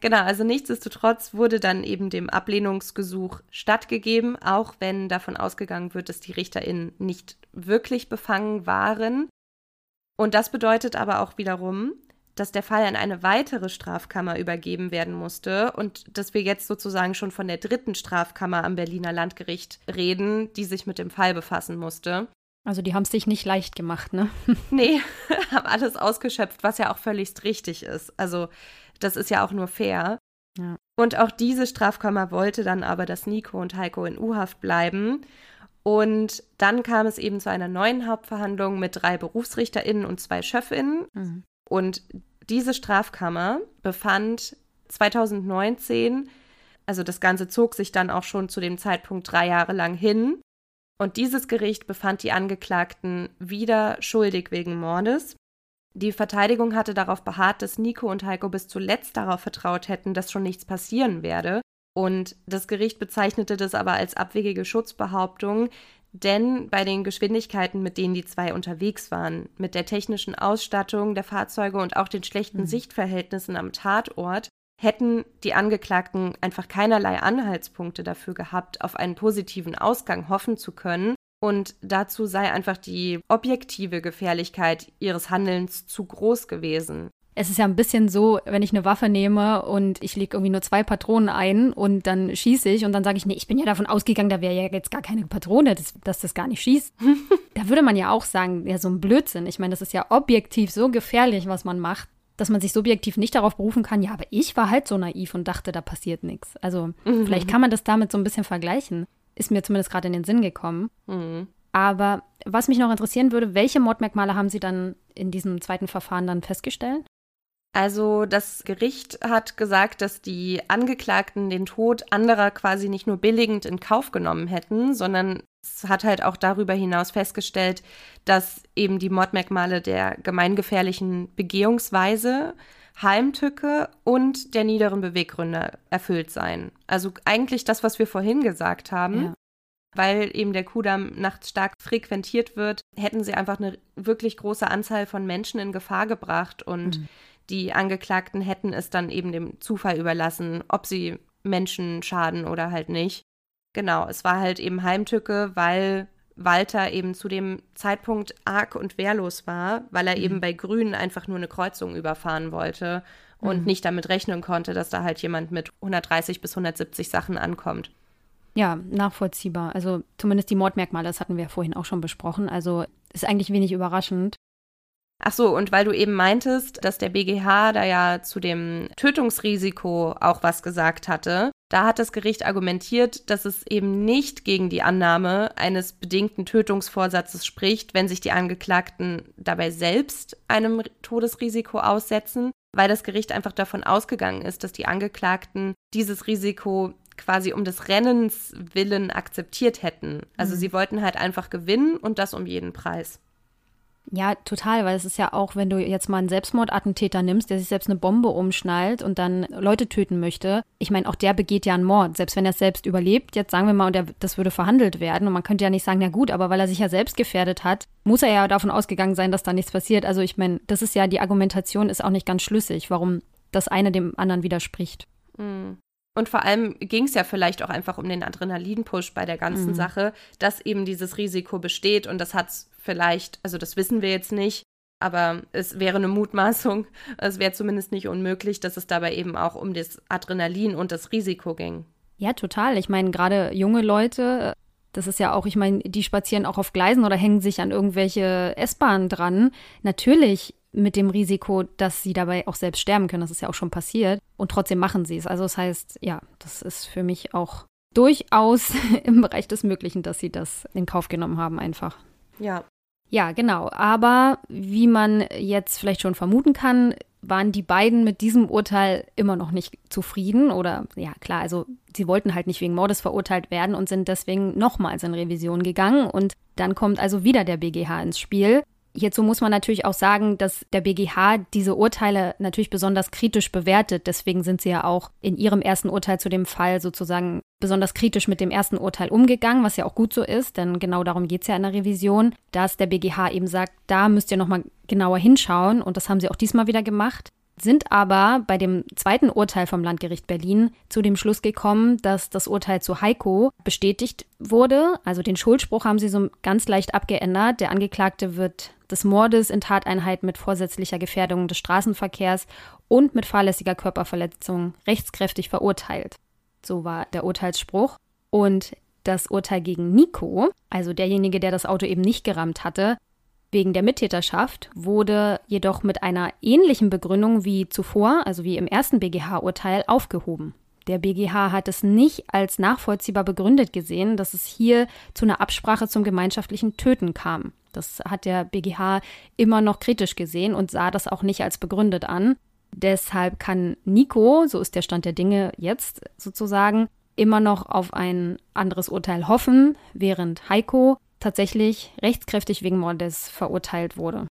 genau, also nichtsdestotrotz wurde dann eben dem Ablehnungsgesuch stattgegeben, auch wenn davon ausgegangen wird, dass die RichterInnen nicht wirklich befangen waren. Und das bedeutet aber auch wiederum, dass der Fall an eine weitere Strafkammer übergeben werden musste und dass wir jetzt sozusagen schon von der dritten Strafkammer am Berliner Landgericht reden, die sich mit dem Fall befassen musste. Also die haben es sich nicht leicht gemacht, ne? <laughs> nee, <laughs> haben alles ausgeschöpft, was ja auch völlig richtig ist. Also das ist ja auch nur fair. Ja. Und auch diese Strafkammer wollte dann aber, dass Nico und Heiko in U-Haft bleiben. Und dann kam es eben zu einer neuen Hauptverhandlung mit drei BerufsrichterInnen und zwei Schöffinnen. Mhm. Und diese Strafkammer befand 2019, also das Ganze zog sich dann auch schon zu dem Zeitpunkt drei Jahre lang hin, und dieses Gericht befand die Angeklagten wieder schuldig wegen Mordes. Die Verteidigung hatte darauf beharrt, dass Nico und Heiko bis zuletzt darauf vertraut hätten, dass schon nichts passieren werde. Und das Gericht bezeichnete das aber als abwegige Schutzbehauptung, denn bei den Geschwindigkeiten, mit denen die zwei unterwegs waren, mit der technischen Ausstattung der Fahrzeuge und auch den schlechten mhm. Sichtverhältnissen am Tatort, hätten die Angeklagten einfach keinerlei Anhaltspunkte dafür gehabt, auf einen positiven Ausgang hoffen zu können. Und dazu sei einfach die objektive Gefährlichkeit ihres Handelns zu groß gewesen. Es ist ja ein bisschen so, wenn ich eine Waffe nehme und ich lege irgendwie nur zwei Patronen ein und dann schieße ich und dann sage ich, nee, ich bin ja davon ausgegangen, da wäre ja jetzt gar keine Patrone, dass, dass das gar nicht schießt. <laughs> da würde man ja auch sagen, ja, so ein Blödsinn. Ich meine, das ist ja objektiv so gefährlich, was man macht dass man sich subjektiv nicht darauf berufen kann, ja, aber ich war halt so naiv und dachte, da passiert nichts. Also mhm. vielleicht kann man das damit so ein bisschen vergleichen. Ist mir zumindest gerade in den Sinn gekommen. Mhm. Aber was mich noch interessieren würde, welche Mordmerkmale haben Sie dann in diesem zweiten Verfahren dann festgestellt? Also das Gericht hat gesagt, dass die Angeklagten den Tod anderer quasi nicht nur billigend in Kauf genommen hätten, sondern es hat halt auch darüber hinaus festgestellt, dass eben die Mordmerkmale der gemeingefährlichen Begehungsweise, Heimtücke und der niederen Beweggründe erfüllt seien. Also eigentlich das, was wir vorhin gesagt haben. Ja. Weil eben der Kudamm nachts stark frequentiert wird, hätten sie einfach eine wirklich große Anzahl von Menschen in Gefahr gebracht und mhm. Die Angeklagten hätten es dann eben dem Zufall überlassen, ob sie Menschen schaden oder halt nicht. Genau, es war halt eben Heimtücke, weil Walter eben zu dem Zeitpunkt arg und wehrlos war, weil er mhm. eben bei Grün einfach nur eine Kreuzung überfahren wollte und mhm. nicht damit rechnen konnte, dass da halt jemand mit 130 bis 170 Sachen ankommt. Ja, nachvollziehbar. Also zumindest die Mordmerkmale, das hatten wir ja vorhin auch schon besprochen. Also ist eigentlich wenig überraschend. Ach so, und weil du eben meintest, dass der BGH da ja zu dem Tötungsrisiko auch was gesagt hatte, da hat das Gericht argumentiert, dass es eben nicht gegen die Annahme eines bedingten Tötungsvorsatzes spricht, wenn sich die Angeklagten dabei selbst einem Todesrisiko aussetzen, weil das Gericht einfach davon ausgegangen ist, dass die Angeklagten dieses Risiko quasi um des Rennens willen akzeptiert hätten. Also mhm. sie wollten halt einfach gewinnen und das um jeden Preis. Ja, total, weil es ist ja auch, wenn du jetzt mal einen Selbstmordattentäter nimmst, der sich selbst eine Bombe umschnallt und dann Leute töten möchte. Ich meine, auch der begeht ja einen Mord, selbst wenn er es selbst überlebt. Jetzt sagen wir mal, und der, das würde verhandelt werden. Und man könnte ja nicht sagen, na gut, aber weil er sich ja selbst gefährdet hat, muss er ja davon ausgegangen sein, dass da nichts passiert. Also ich meine, das ist ja, die Argumentation ist auch nicht ganz schlüssig, warum das eine dem anderen widerspricht. Mhm. Und vor allem ging es ja vielleicht auch einfach um den Adrenalinpush bei der ganzen mhm. Sache, dass eben dieses Risiko besteht und das hat es vielleicht, also das wissen wir jetzt nicht, aber es wäre eine Mutmaßung. <laughs> Es wäre zumindest nicht unmöglich, dass es dabei eben auch um das Adrenalin und das Risiko ging. Ja, total. Ich meine, gerade junge Leute, das ist ja auch, ich meine, die spazieren auch auf Gleisen oder hängen sich an irgendwelche S-Bahnen dran. Natürlich mit dem Risiko, dass sie dabei auch selbst sterben können. Das ist ja auch schon passiert. Und trotzdem machen sie es. Also das heißt, ja, das ist für mich auch durchaus <laughs> im Bereich des Möglichen, dass sie das in Kauf genommen haben, einfach. Ja. Ja, genau. Aber wie man jetzt vielleicht schon vermuten kann, waren die beiden mit diesem Urteil immer noch nicht zufrieden oder ja klar, also sie wollten halt nicht wegen Mordes verurteilt werden und sind deswegen nochmals in Revision gegangen und dann kommt also wieder der BGH ins Spiel Hierzu muss man natürlich auch sagen, dass der BGH diese Urteile natürlich besonders kritisch bewertet. Deswegen sind sie ja auch in ihrem ersten Urteil zu dem Fall sozusagen besonders kritisch mit dem ersten Urteil umgegangen, was ja auch gut so ist, denn genau darum geht es ja in der Revision, dass der BGH eben sagt, da müsst ihr nochmal genauer hinschauen und das haben sie auch diesmal wieder gemacht sind aber bei dem zweiten Urteil vom Landgericht Berlin zu dem Schluss gekommen, dass das Urteil zu Heiko bestätigt wurde. Also den Schuldspruch haben sie so ganz leicht abgeändert. Der Angeklagte wird des Mordes in Tateinheit mit vorsätzlicher Gefährdung des Straßenverkehrs und mit fahrlässiger Körperverletzung rechtskräftig verurteilt. So war der Urteilsspruch. Und das Urteil gegen Nico, also derjenige, der das Auto eben nicht gerammt hatte, Wegen der Mittäterschaft wurde jedoch mit einer ähnlichen Begründung wie zuvor, also wie im ersten BGH-Urteil, aufgehoben. Der BGH hat es nicht als nachvollziehbar begründet gesehen, dass es hier zu einer Absprache zum gemeinschaftlichen Töten kam. Das hat der BGH immer noch kritisch gesehen und sah das auch nicht als begründet an. Deshalb kann Nico, so ist der Stand der Dinge jetzt sozusagen, immer noch auf ein anderes Urteil hoffen, während Heiko tatsächlich rechtskräftig wegen Mordes verurteilt wurde.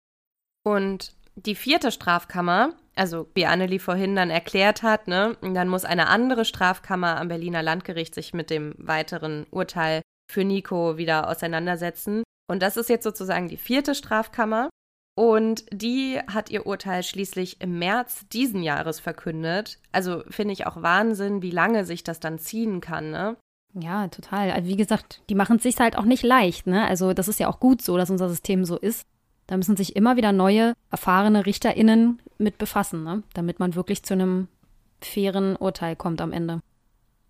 Und die vierte Strafkammer, also wie Annelie vorhin dann erklärt hat, ne, dann muss eine andere Strafkammer am Berliner Landgericht sich mit dem weiteren Urteil für Nico wieder auseinandersetzen. Und das ist jetzt sozusagen die vierte Strafkammer. Und die hat ihr Urteil schließlich im März diesen Jahres verkündet. Also finde ich auch Wahnsinn, wie lange sich das dann ziehen kann, ne? Ja, total. Also wie gesagt, die machen es sich halt auch nicht leicht. Ne? Also das ist ja auch gut so, dass unser System so ist. Da müssen sich immer wieder neue, erfahrene RichterInnen mit befassen, ne? damit man wirklich zu einem fairen Urteil kommt am Ende.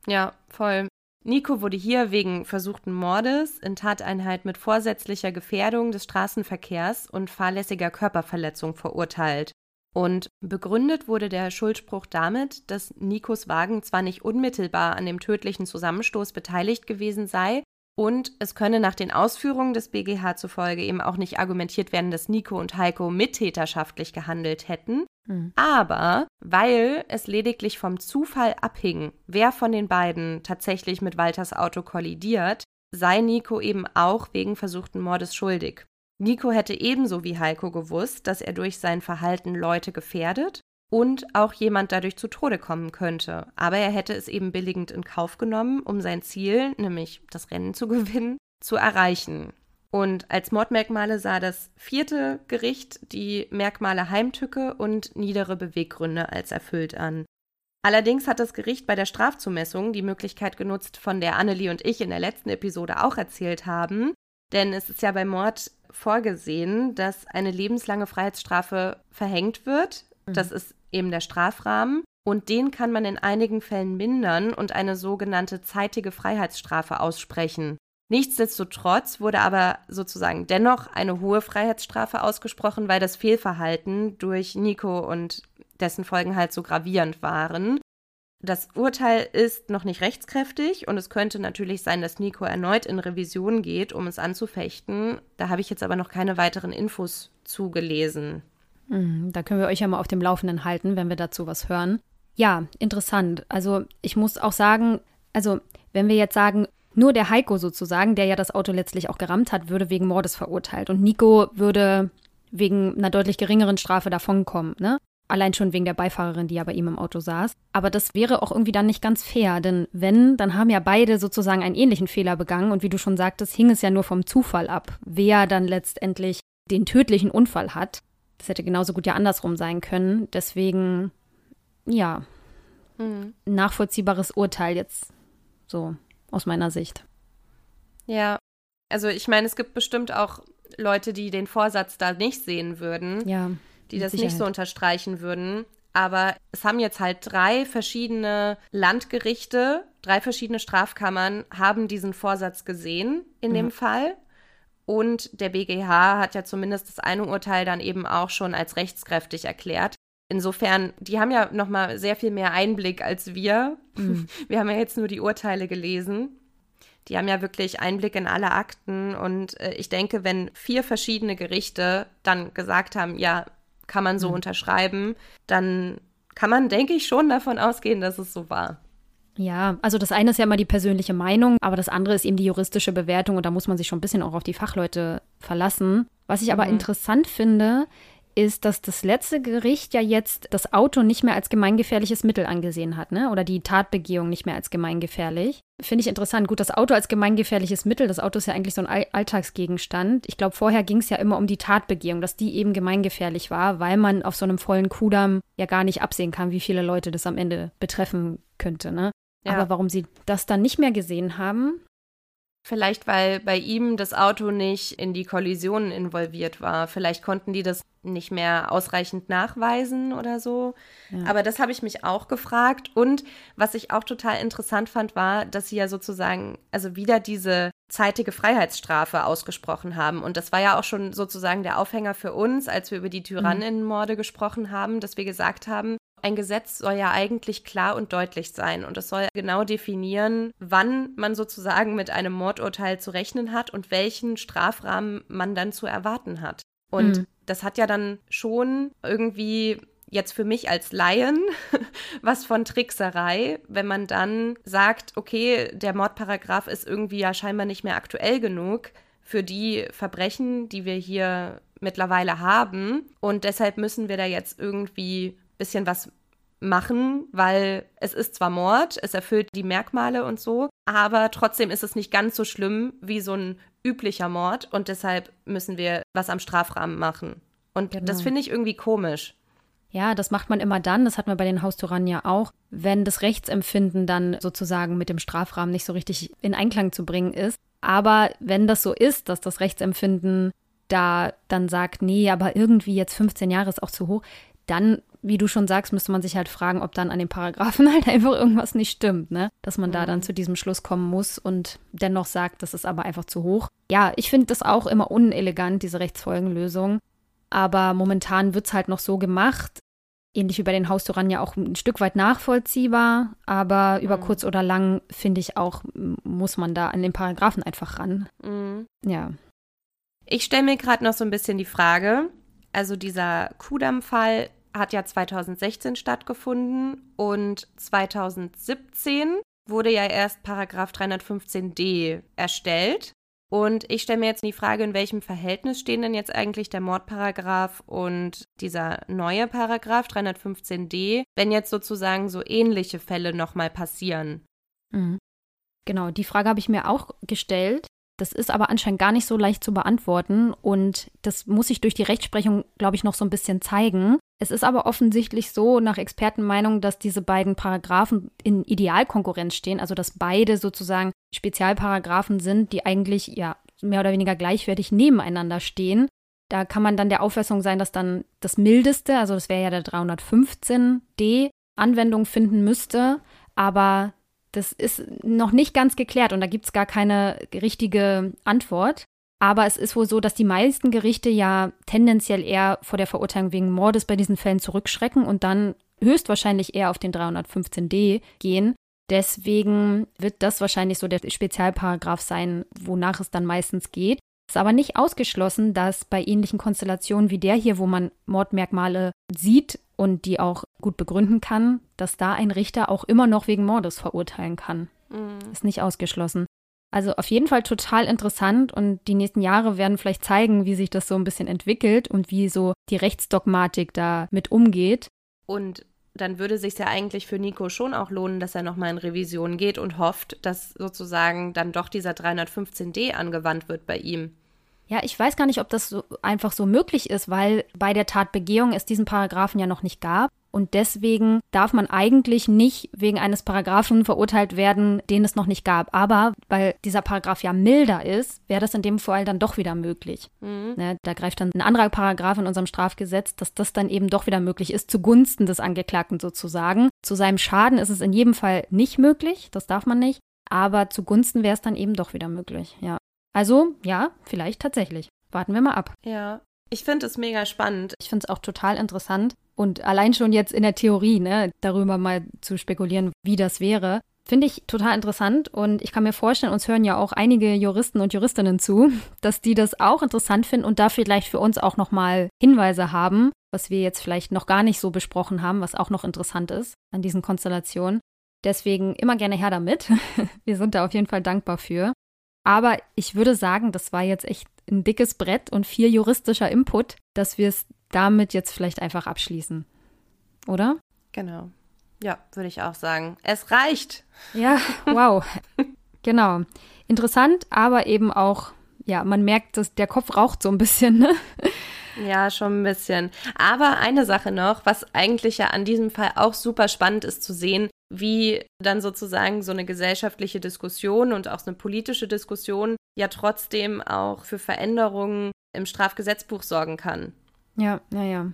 Ja, voll. Nico wurde hier wegen versuchten Mordes in Tateinheit mit vorsätzlicher Gefährdung des Straßenverkehrs und fahrlässiger Körperverletzung verurteilt. Und begründet wurde der Schuldspruch damit, dass Nikos Wagen zwar nicht unmittelbar an dem tödlichen Zusammenstoß beteiligt gewesen sei, und es könne nach den Ausführungen des BGH zufolge eben auch nicht argumentiert werden, dass Nico und Heiko mittäterschaftlich gehandelt hätten. Mhm. Aber weil es lediglich vom Zufall abhing, wer von den beiden tatsächlich mit Walters Auto kollidiert, sei Nico eben auch wegen versuchten Mordes schuldig. Nico hätte ebenso wie Heiko gewusst, dass er durch sein Verhalten Leute gefährdet und auch jemand dadurch zu Tode kommen könnte. Aber er hätte es eben billigend in Kauf genommen, um sein Ziel, nämlich das Rennen zu <laughs> gewinnen, zu erreichen. Und als Mordmerkmale sah das vierte Gericht die Merkmale Heimtücke und niedere Beweggründe als erfüllt an. Allerdings hat das Gericht bei der Strafzumessung die Möglichkeit genutzt, von der Annelie und ich in der letzten Episode auch erzählt haben. Denn es ist ja bei Mord vorgesehen, dass eine lebenslange Freiheitsstrafe verhängt wird. Mhm. Das ist eben der Strafrahmen. Und den kann man in einigen Fällen mindern und eine sogenannte zeitige Freiheitsstrafe aussprechen. Nichtsdestotrotz wurde aber sozusagen dennoch eine hohe Freiheitsstrafe ausgesprochen, weil das Fehlverhalten durch Nico und dessen Folgen halt so gravierend waren. Das Urteil ist noch nicht rechtskräftig und es könnte natürlich sein, dass Nico erneut in Revision geht, um es anzufechten. Da habe ich jetzt aber noch keine weiteren Infos zugelesen. Mhm, da können wir euch ja mal auf dem Laufenden halten, wenn wir dazu was hören. Ja, interessant. Also ich muss auch sagen, also wenn wir jetzt sagen, nur der Heiko sozusagen, der ja das Auto letztlich auch gerammt hat, würde wegen Mordes verurteilt und Nico würde wegen einer deutlich geringeren Strafe davonkommen. Ne? Allein schon wegen der Beifahrerin, die ja bei ihm im Auto saß. Aber das wäre auch irgendwie dann nicht ganz fair, denn wenn, dann haben ja beide sozusagen einen ähnlichen Fehler begangen und wie du schon sagtest, hing es ja nur vom Zufall ab, wer dann letztendlich den tödlichen Unfall hat. Das hätte genauso gut ja andersrum sein können. Deswegen, ja, mhm. nachvollziehbares Urteil jetzt so aus meiner Sicht. Ja, also ich meine, es gibt bestimmt auch Leute, die den Vorsatz da nicht sehen würden. Ja die das Sicherheit. nicht so unterstreichen würden. Aber es haben jetzt halt drei verschiedene Landgerichte, drei verschiedene Strafkammern haben diesen Vorsatz gesehen in mhm. dem Fall. Und der BGH hat ja zumindest das eine Urteil dann eben auch schon als rechtskräftig erklärt. Insofern, die haben ja noch mal sehr viel mehr Einblick als wir. Mhm. <laughs> Wir haben ja jetzt nur die Urteile gelesen. Die haben ja wirklich Einblick in alle Akten und äh, ich denke, wenn vier verschiedene Gerichte dann gesagt haben, ja, kann man so Mhm. unterschreiben, dann kann man, denke ich, schon davon ausgehen, dass es so war. Ja, also das eine ist ja immer die persönliche Meinung, aber das andere ist eben die juristische Bewertung und da muss man sich schon ein bisschen auch auf die Fachleute verlassen. Was ich aber Mhm. interessant finde, ist, dass das letzte Gericht ja jetzt das Auto nicht mehr als gemeingefährliches Mittel angesehen hat, ne? Oder die Tatbegehung nicht mehr als gemeingefährlich. Finde ich interessant. Gut, das Auto als gemeingefährliches Mittel, das Auto ist ja eigentlich so ein All Alltagsgegenstand. Ich glaube, vorher ging es ja immer um die Tatbegehung, dass die eben gemeingefährlich war, weil man auf so einem vollen Kudamm ja gar nicht absehen kann, wie viele Leute das am Ende betreffen könnte, ne? Ja. Aber warum sie das dann nicht mehr gesehen haben, Vielleicht, weil bei ihm das Auto nicht in die Kollisionen involviert war. Vielleicht konnten die das nicht mehr ausreichend nachweisen oder so. Ja. Aber das habe ich mich auch gefragt. Und was ich auch total interessant fand, war, dass sie ja sozusagen, also wieder diese zeitige Freiheitsstrafe ausgesprochen haben. Und das war ja auch schon sozusagen der Aufhänger für uns, als wir über die Tyranninnenmorde gesprochen haben, dass wir gesagt haben, ein Gesetz soll ja eigentlich klar und deutlich sein und es soll genau definieren, wann man sozusagen mit einem Mordurteil zu rechnen hat und welchen Strafrahmen man dann zu erwarten hat. Und Mhm. das hat ja dann schon irgendwie jetzt für mich als Laien <laughs> was von Trickserei, wenn man dann sagt, okay, der Mordparagraph ist irgendwie ja scheinbar nicht mehr aktuell genug für die Verbrechen, die wir hier mittlerweile haben und deshalb müssen wir da jetzt irgendwie bisschen was machen, weil es ist zwar Mord, es erfüllt die Merkmale und so, aber trotzdem ist es nicht ganz so schlimm wie so ein üblicher Mord und deshalb müssen wir was am Strafrahmen machen. Und Genau. das finde ich irgendwie komisch. Ja, das macht man immer dann, das hatten wir bei den Haustyrannen ja auch, wenn das Rechtsempfinden dann sozusagen mit dem Strafrahmen nicht so richtig in Einklang zu bringen ist. Aber wenn das so ist, dass das Rechtsempfinden da dann sagt, nee, aber irgendwie jetzt 15 Jahre ist auch zu hoch, dann, wie du schon sagst, müsste man sich halt fragen, ob dann an den Paragraphen <laughs> halt einfach irgendwas nicht stimmt, ne? Dass man da dann zu diesem Schluss kommen muss und dennoch sagt, das ist aber einfach zu hoch. Ja, ich finde das auch immer unelegant, diese Rechtsfolgenlösung. Aber momentan wird es halt noch so gemacht, ähnlich wie bei den Haustoran ja auch ein Stück weit nachvollziehbar, aber über Mhm. kurz oder lang, finde ich auch, muss man da an den Paragraphen einfach ran. Mhm. Ja. Ich stelle mir gerade noch so ein bisschen die Frage, also dieser Kudam-Fall hat ja 2016 stattgefunden und 2017 wurde ja erst Paragraph 315d erstellt. Und ich stelle mir jetzt die Frage, in welchem Verhältnis stehen denn jetzt eigentlich der Mordparagraph und dieser neue Paragraph 315d, wenn jetzt sozusagen so ähnliche Fälle nochmal passieren? Mhm. Genau, die Frage habe ich mir auch gestellt. Das ist aber anscheinend gar nicht so leicht zu beantworten und das muss sich durch die Rechtsprechung, glaube ich, noch so ein bisschen zeigen. Es ist aber offensichtlich so, nach Expertenmeinung, dass diese beiden Paragraphen in Idealkonkurrenz stehen, also dass beide sozusagen Spezialparagraphen sind, die eigentlich ja mehr oder weniger gleichwertig nebeneinander stehen. Da kann man dann der Auffassung sein, dass dann das mildeste, also das wäre ja der 315d, Anwendung finden müsste, aber das ist noch nicht ganz geklärt und da gibt es gar keine richtige Antwort. Aber es ist wohl so, dass die meisten Gerichte ja tendenziell eher vor der Verurteilung wegen Mordes bei diesen Fällen zurückschrecken und dann höchstwahrscheinlich eher auf den 315d gehen. Deswegen wird das wahrscheinlich so der Spezialparagraph sein, wonach es dann meistens geht. Es ist aber nicht ausgeschlossen, dass bei ähnlichen Konstellationen wie der hier, wo man Mordmerkmale sieht und die auch gut begründen kann, dass da ein Richter auch immer noch wegen Mordes verurteilen kann. Ist nicht ausgeschlossen. Also auf jeden Fall total interessant und die nächsten Jahre werden vielleicht zeigen, wie sich das so ein bisschen entwickelt und wie so die Rechtsdogmatik da mit umgeht. Und dann würde sich ja eigentlich für Nico schon auch lohnen, dass er nochmal in Revision geht und hofft, dass sozusagen dann doch dieser 315d angewandt wird bei ihm. Ja, ich weiß gar nicht, ob das so einfach so möglich ist, weil bei der Tatbegehung es diesen Paragraphen ja noch nicht gab. Und deswegen darf man eigentlich nicht wegen eines Paragraphen verurteilt werden, den es noch nicht gab. Aber weil dieser Paragraph ja milder ist, wäre das in dem Fall dann doch wieder möglich. Ne, da greift dann ein anderer Paragraph in unserem Strafgesetz, dass das dann eben doch wieder möglich ist, zugunsten des Angeklagten sozusagen. Zu seinem Schaden ist es in jedem Fall nicht möglich, das darf man nicht. Aber zugunsten wäre es dann eben doch wieder möglich, ja. Also, ja, vielleicht tatsächlich. Warten wir mal ab. Ja. Ich finde es mega spannend. Ich finde es auch total interessant. Und allein schon jetzt in der Theorie, ne, darüber mal zu spekulieren, wie das wäre, finde ich total interessant. Und ich kann mir vorstellen, uns hören ja auch einige Juristen und Juristinnen zu, <laughs> dass die das auch interessant finden und da vielleicht für uns auch nochmal Hinweise haben, was wir jetzt vielleicht noch gar nicht so besprochen haben, was auch noch interessant ist an diesen Konstellationen. Deswegen immer gerne her damit. <laughs> Wir sind da auf jeden Fall dankbar für. Aber ich würde sagen, das war jetzt echt ein dickes Brett und viel juristischer Input, dass wir es damit jetzt vielleicht einfach abschließen. Oder? Genau. Ja, würde ich auch sagen. Es reicht. Ja, wow. <laughs> genau. Interessant, aber eben auch, ja, man merkt, dass der Kopf raucht so ein bisschen, ne? Ja, schon ein bisschen. Aber eine Sache noch, was eigentlich ja an diesem Fall auch super spannend ist zu sehen, wie dann sozusagen so eine gesellschaftliche Diskussion und auch so eine politische Diskussion ja trotzdem auch für Veränderungen im Strafgesetzbuch sorgen kann. Ja, ja, ja.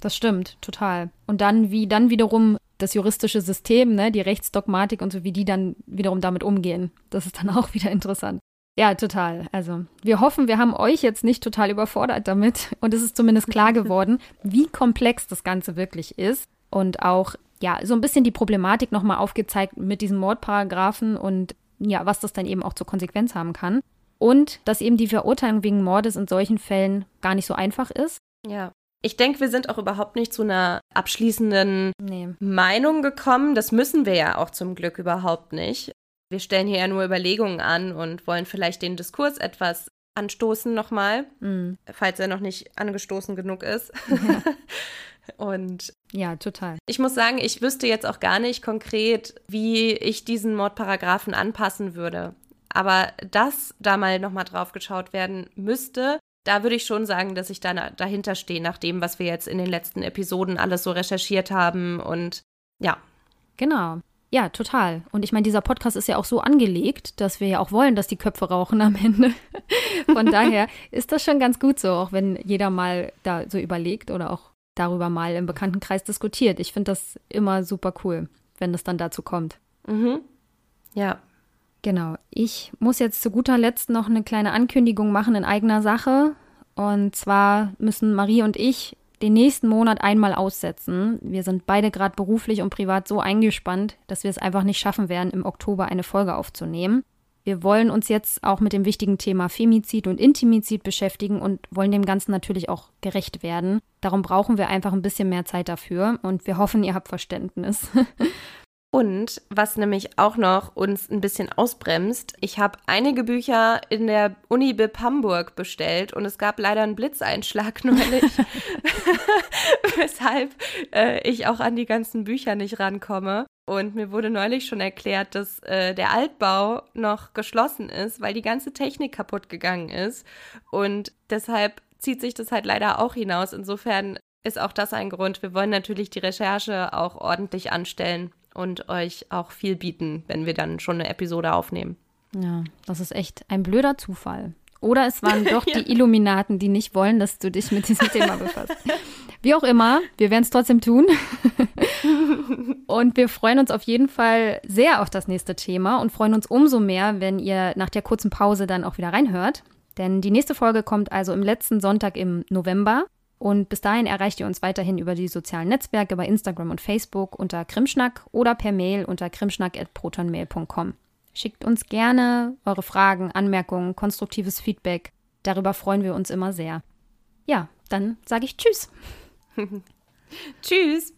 Das stimmt, total. Und dann, wie dann wiederum das juristische System, ne, die Rechtsdogmatik und so, wie die dann wiederum damit umgehen. Das ist dann auch wieder interessant. Ja, total. Also, wir hoffen, wir haben euch jetzt nicht total überfordert damit und es ist zumindest klar geworden, wie komplex das Ganze wirklich ist und auch ja, so ein bisschen die Problematik nochmal aufgezeigt mit diesen Mordparagraphen und ja, was das dann eben auch zur Konsequenz haben kann. Und dass eben die Verurteilung wegen Mordes in solchen Fällen gar nicht so einfach ist. Ja. Ich denke, wir sind auch überhaupt nicht zu einer abschließenden nee. Meinung gekommen. Das müssen wir ja auch zum Glück überhaupt nicht. Wir stellen hier ja nur Überlegungen an und wollen vielleicht den Diskurs etwas anstoßen nochmal, mm. falls er noch nicht angestoßen genug ist. Ja. <laughs> Und ja, total. Ich muss sagen, ich wüsste jetzt auch gar nicht konkret, wie ich diesen Mordparagraphen anpassen würde. Aber dass da mal nochmal drauf geschaut werden müsste, da würde ich schon sagen, dass ich da dahinter stehe, nach dem, was wir jetzt in den letzten Episoden alles so recherchiert haben. Und ja. Genau. Ja, total. Und ich meine, dieser Podcast ist ja auch so angelegt, dass wir ja auch wollen, dass die Köpfe rauchen am Ende. <laughs> Von daher <laughs> ist das schon ganz gut so, auch wenn jeder mal da so überlegt oder auch darüber mal im Bekanntenkreis diskutiert. Ich finde das immer super cool, wenn es dann dazu kommt. Mhm. Ja. Genau. Ich muss jetzt zu guter Letzt noch eine kleine Ankündigung machen in eigener Sache. Und zwar müssen Marie und ich den nächsten Monat einmal aussetzen. Wir sind beide gerade beruflich und privat so eingespannt, dass wir es einfach nicht schaffen werden, im Oktober eine Folge aufzunehmen. Wir wollen uns jetzt auch mit dem wichtigen Thema Femizid und Intimizid beschäftigen und wollen dem Ganzen natürlich auch gerecht werden. Darum brauchen wir einfach ein bisschen mehr Zeit dafür und wir hoffen, ihr habt Verständnis. <laughs> Und was nämlich auch noch uns ein bisschen ausbremst, ich habe einige Bücher in der Uni Bib Hamburg bestellt und es gab leider einen Blitzeinschlag <laughs> neulich, <laughs> weshalb äh, ich auch an die ganzen Bücher nicht rankomme. Und mir wurde neulich schon erklärt, dass äh, der Altbau noch geschlossen ist, weil die ganze Technik kaputt gegangen ist. Und deshalb zieht sich das halt leider auch hinaus. Insofern ist auch das ein Grund. Wir wollen natürlich die Recherche auch ordentlich anstellen und euch auch viel bieten, wenn wir dann schon eine Episode aufnehmen. Ja, das ist echt ein blöder Zufall. Oder es waren <laughs> doch ja. die Illuminaten, die nicht wollen, dass du dich mit diesem Thema befasst. Wie auch immer, wir werden es trotzdem tun. <laughs> und wir freuen uns auf jeden Fall sehr auf das nächste Thema und freuen uns umso mehr, wenn ihr nach der kurzen Pause dann auch wieder reinhört. Denn die nächste Folge kommt also im letzten Sonntag im November. Und bis dahin erreicht ihr uns weiterhin über die sozialen Netzwerke bei Instagram und Facebook unter Krimschnack oder per Mail unter krimschnack.protonmail.com. Schickt uns gerne eure Fragen, Anmerkungen, konstruktives Feedback. Darüber freuen wir uns immer sehr. Ja, dann sage ich Tschüss. <laughs> <laughs> Tschüss.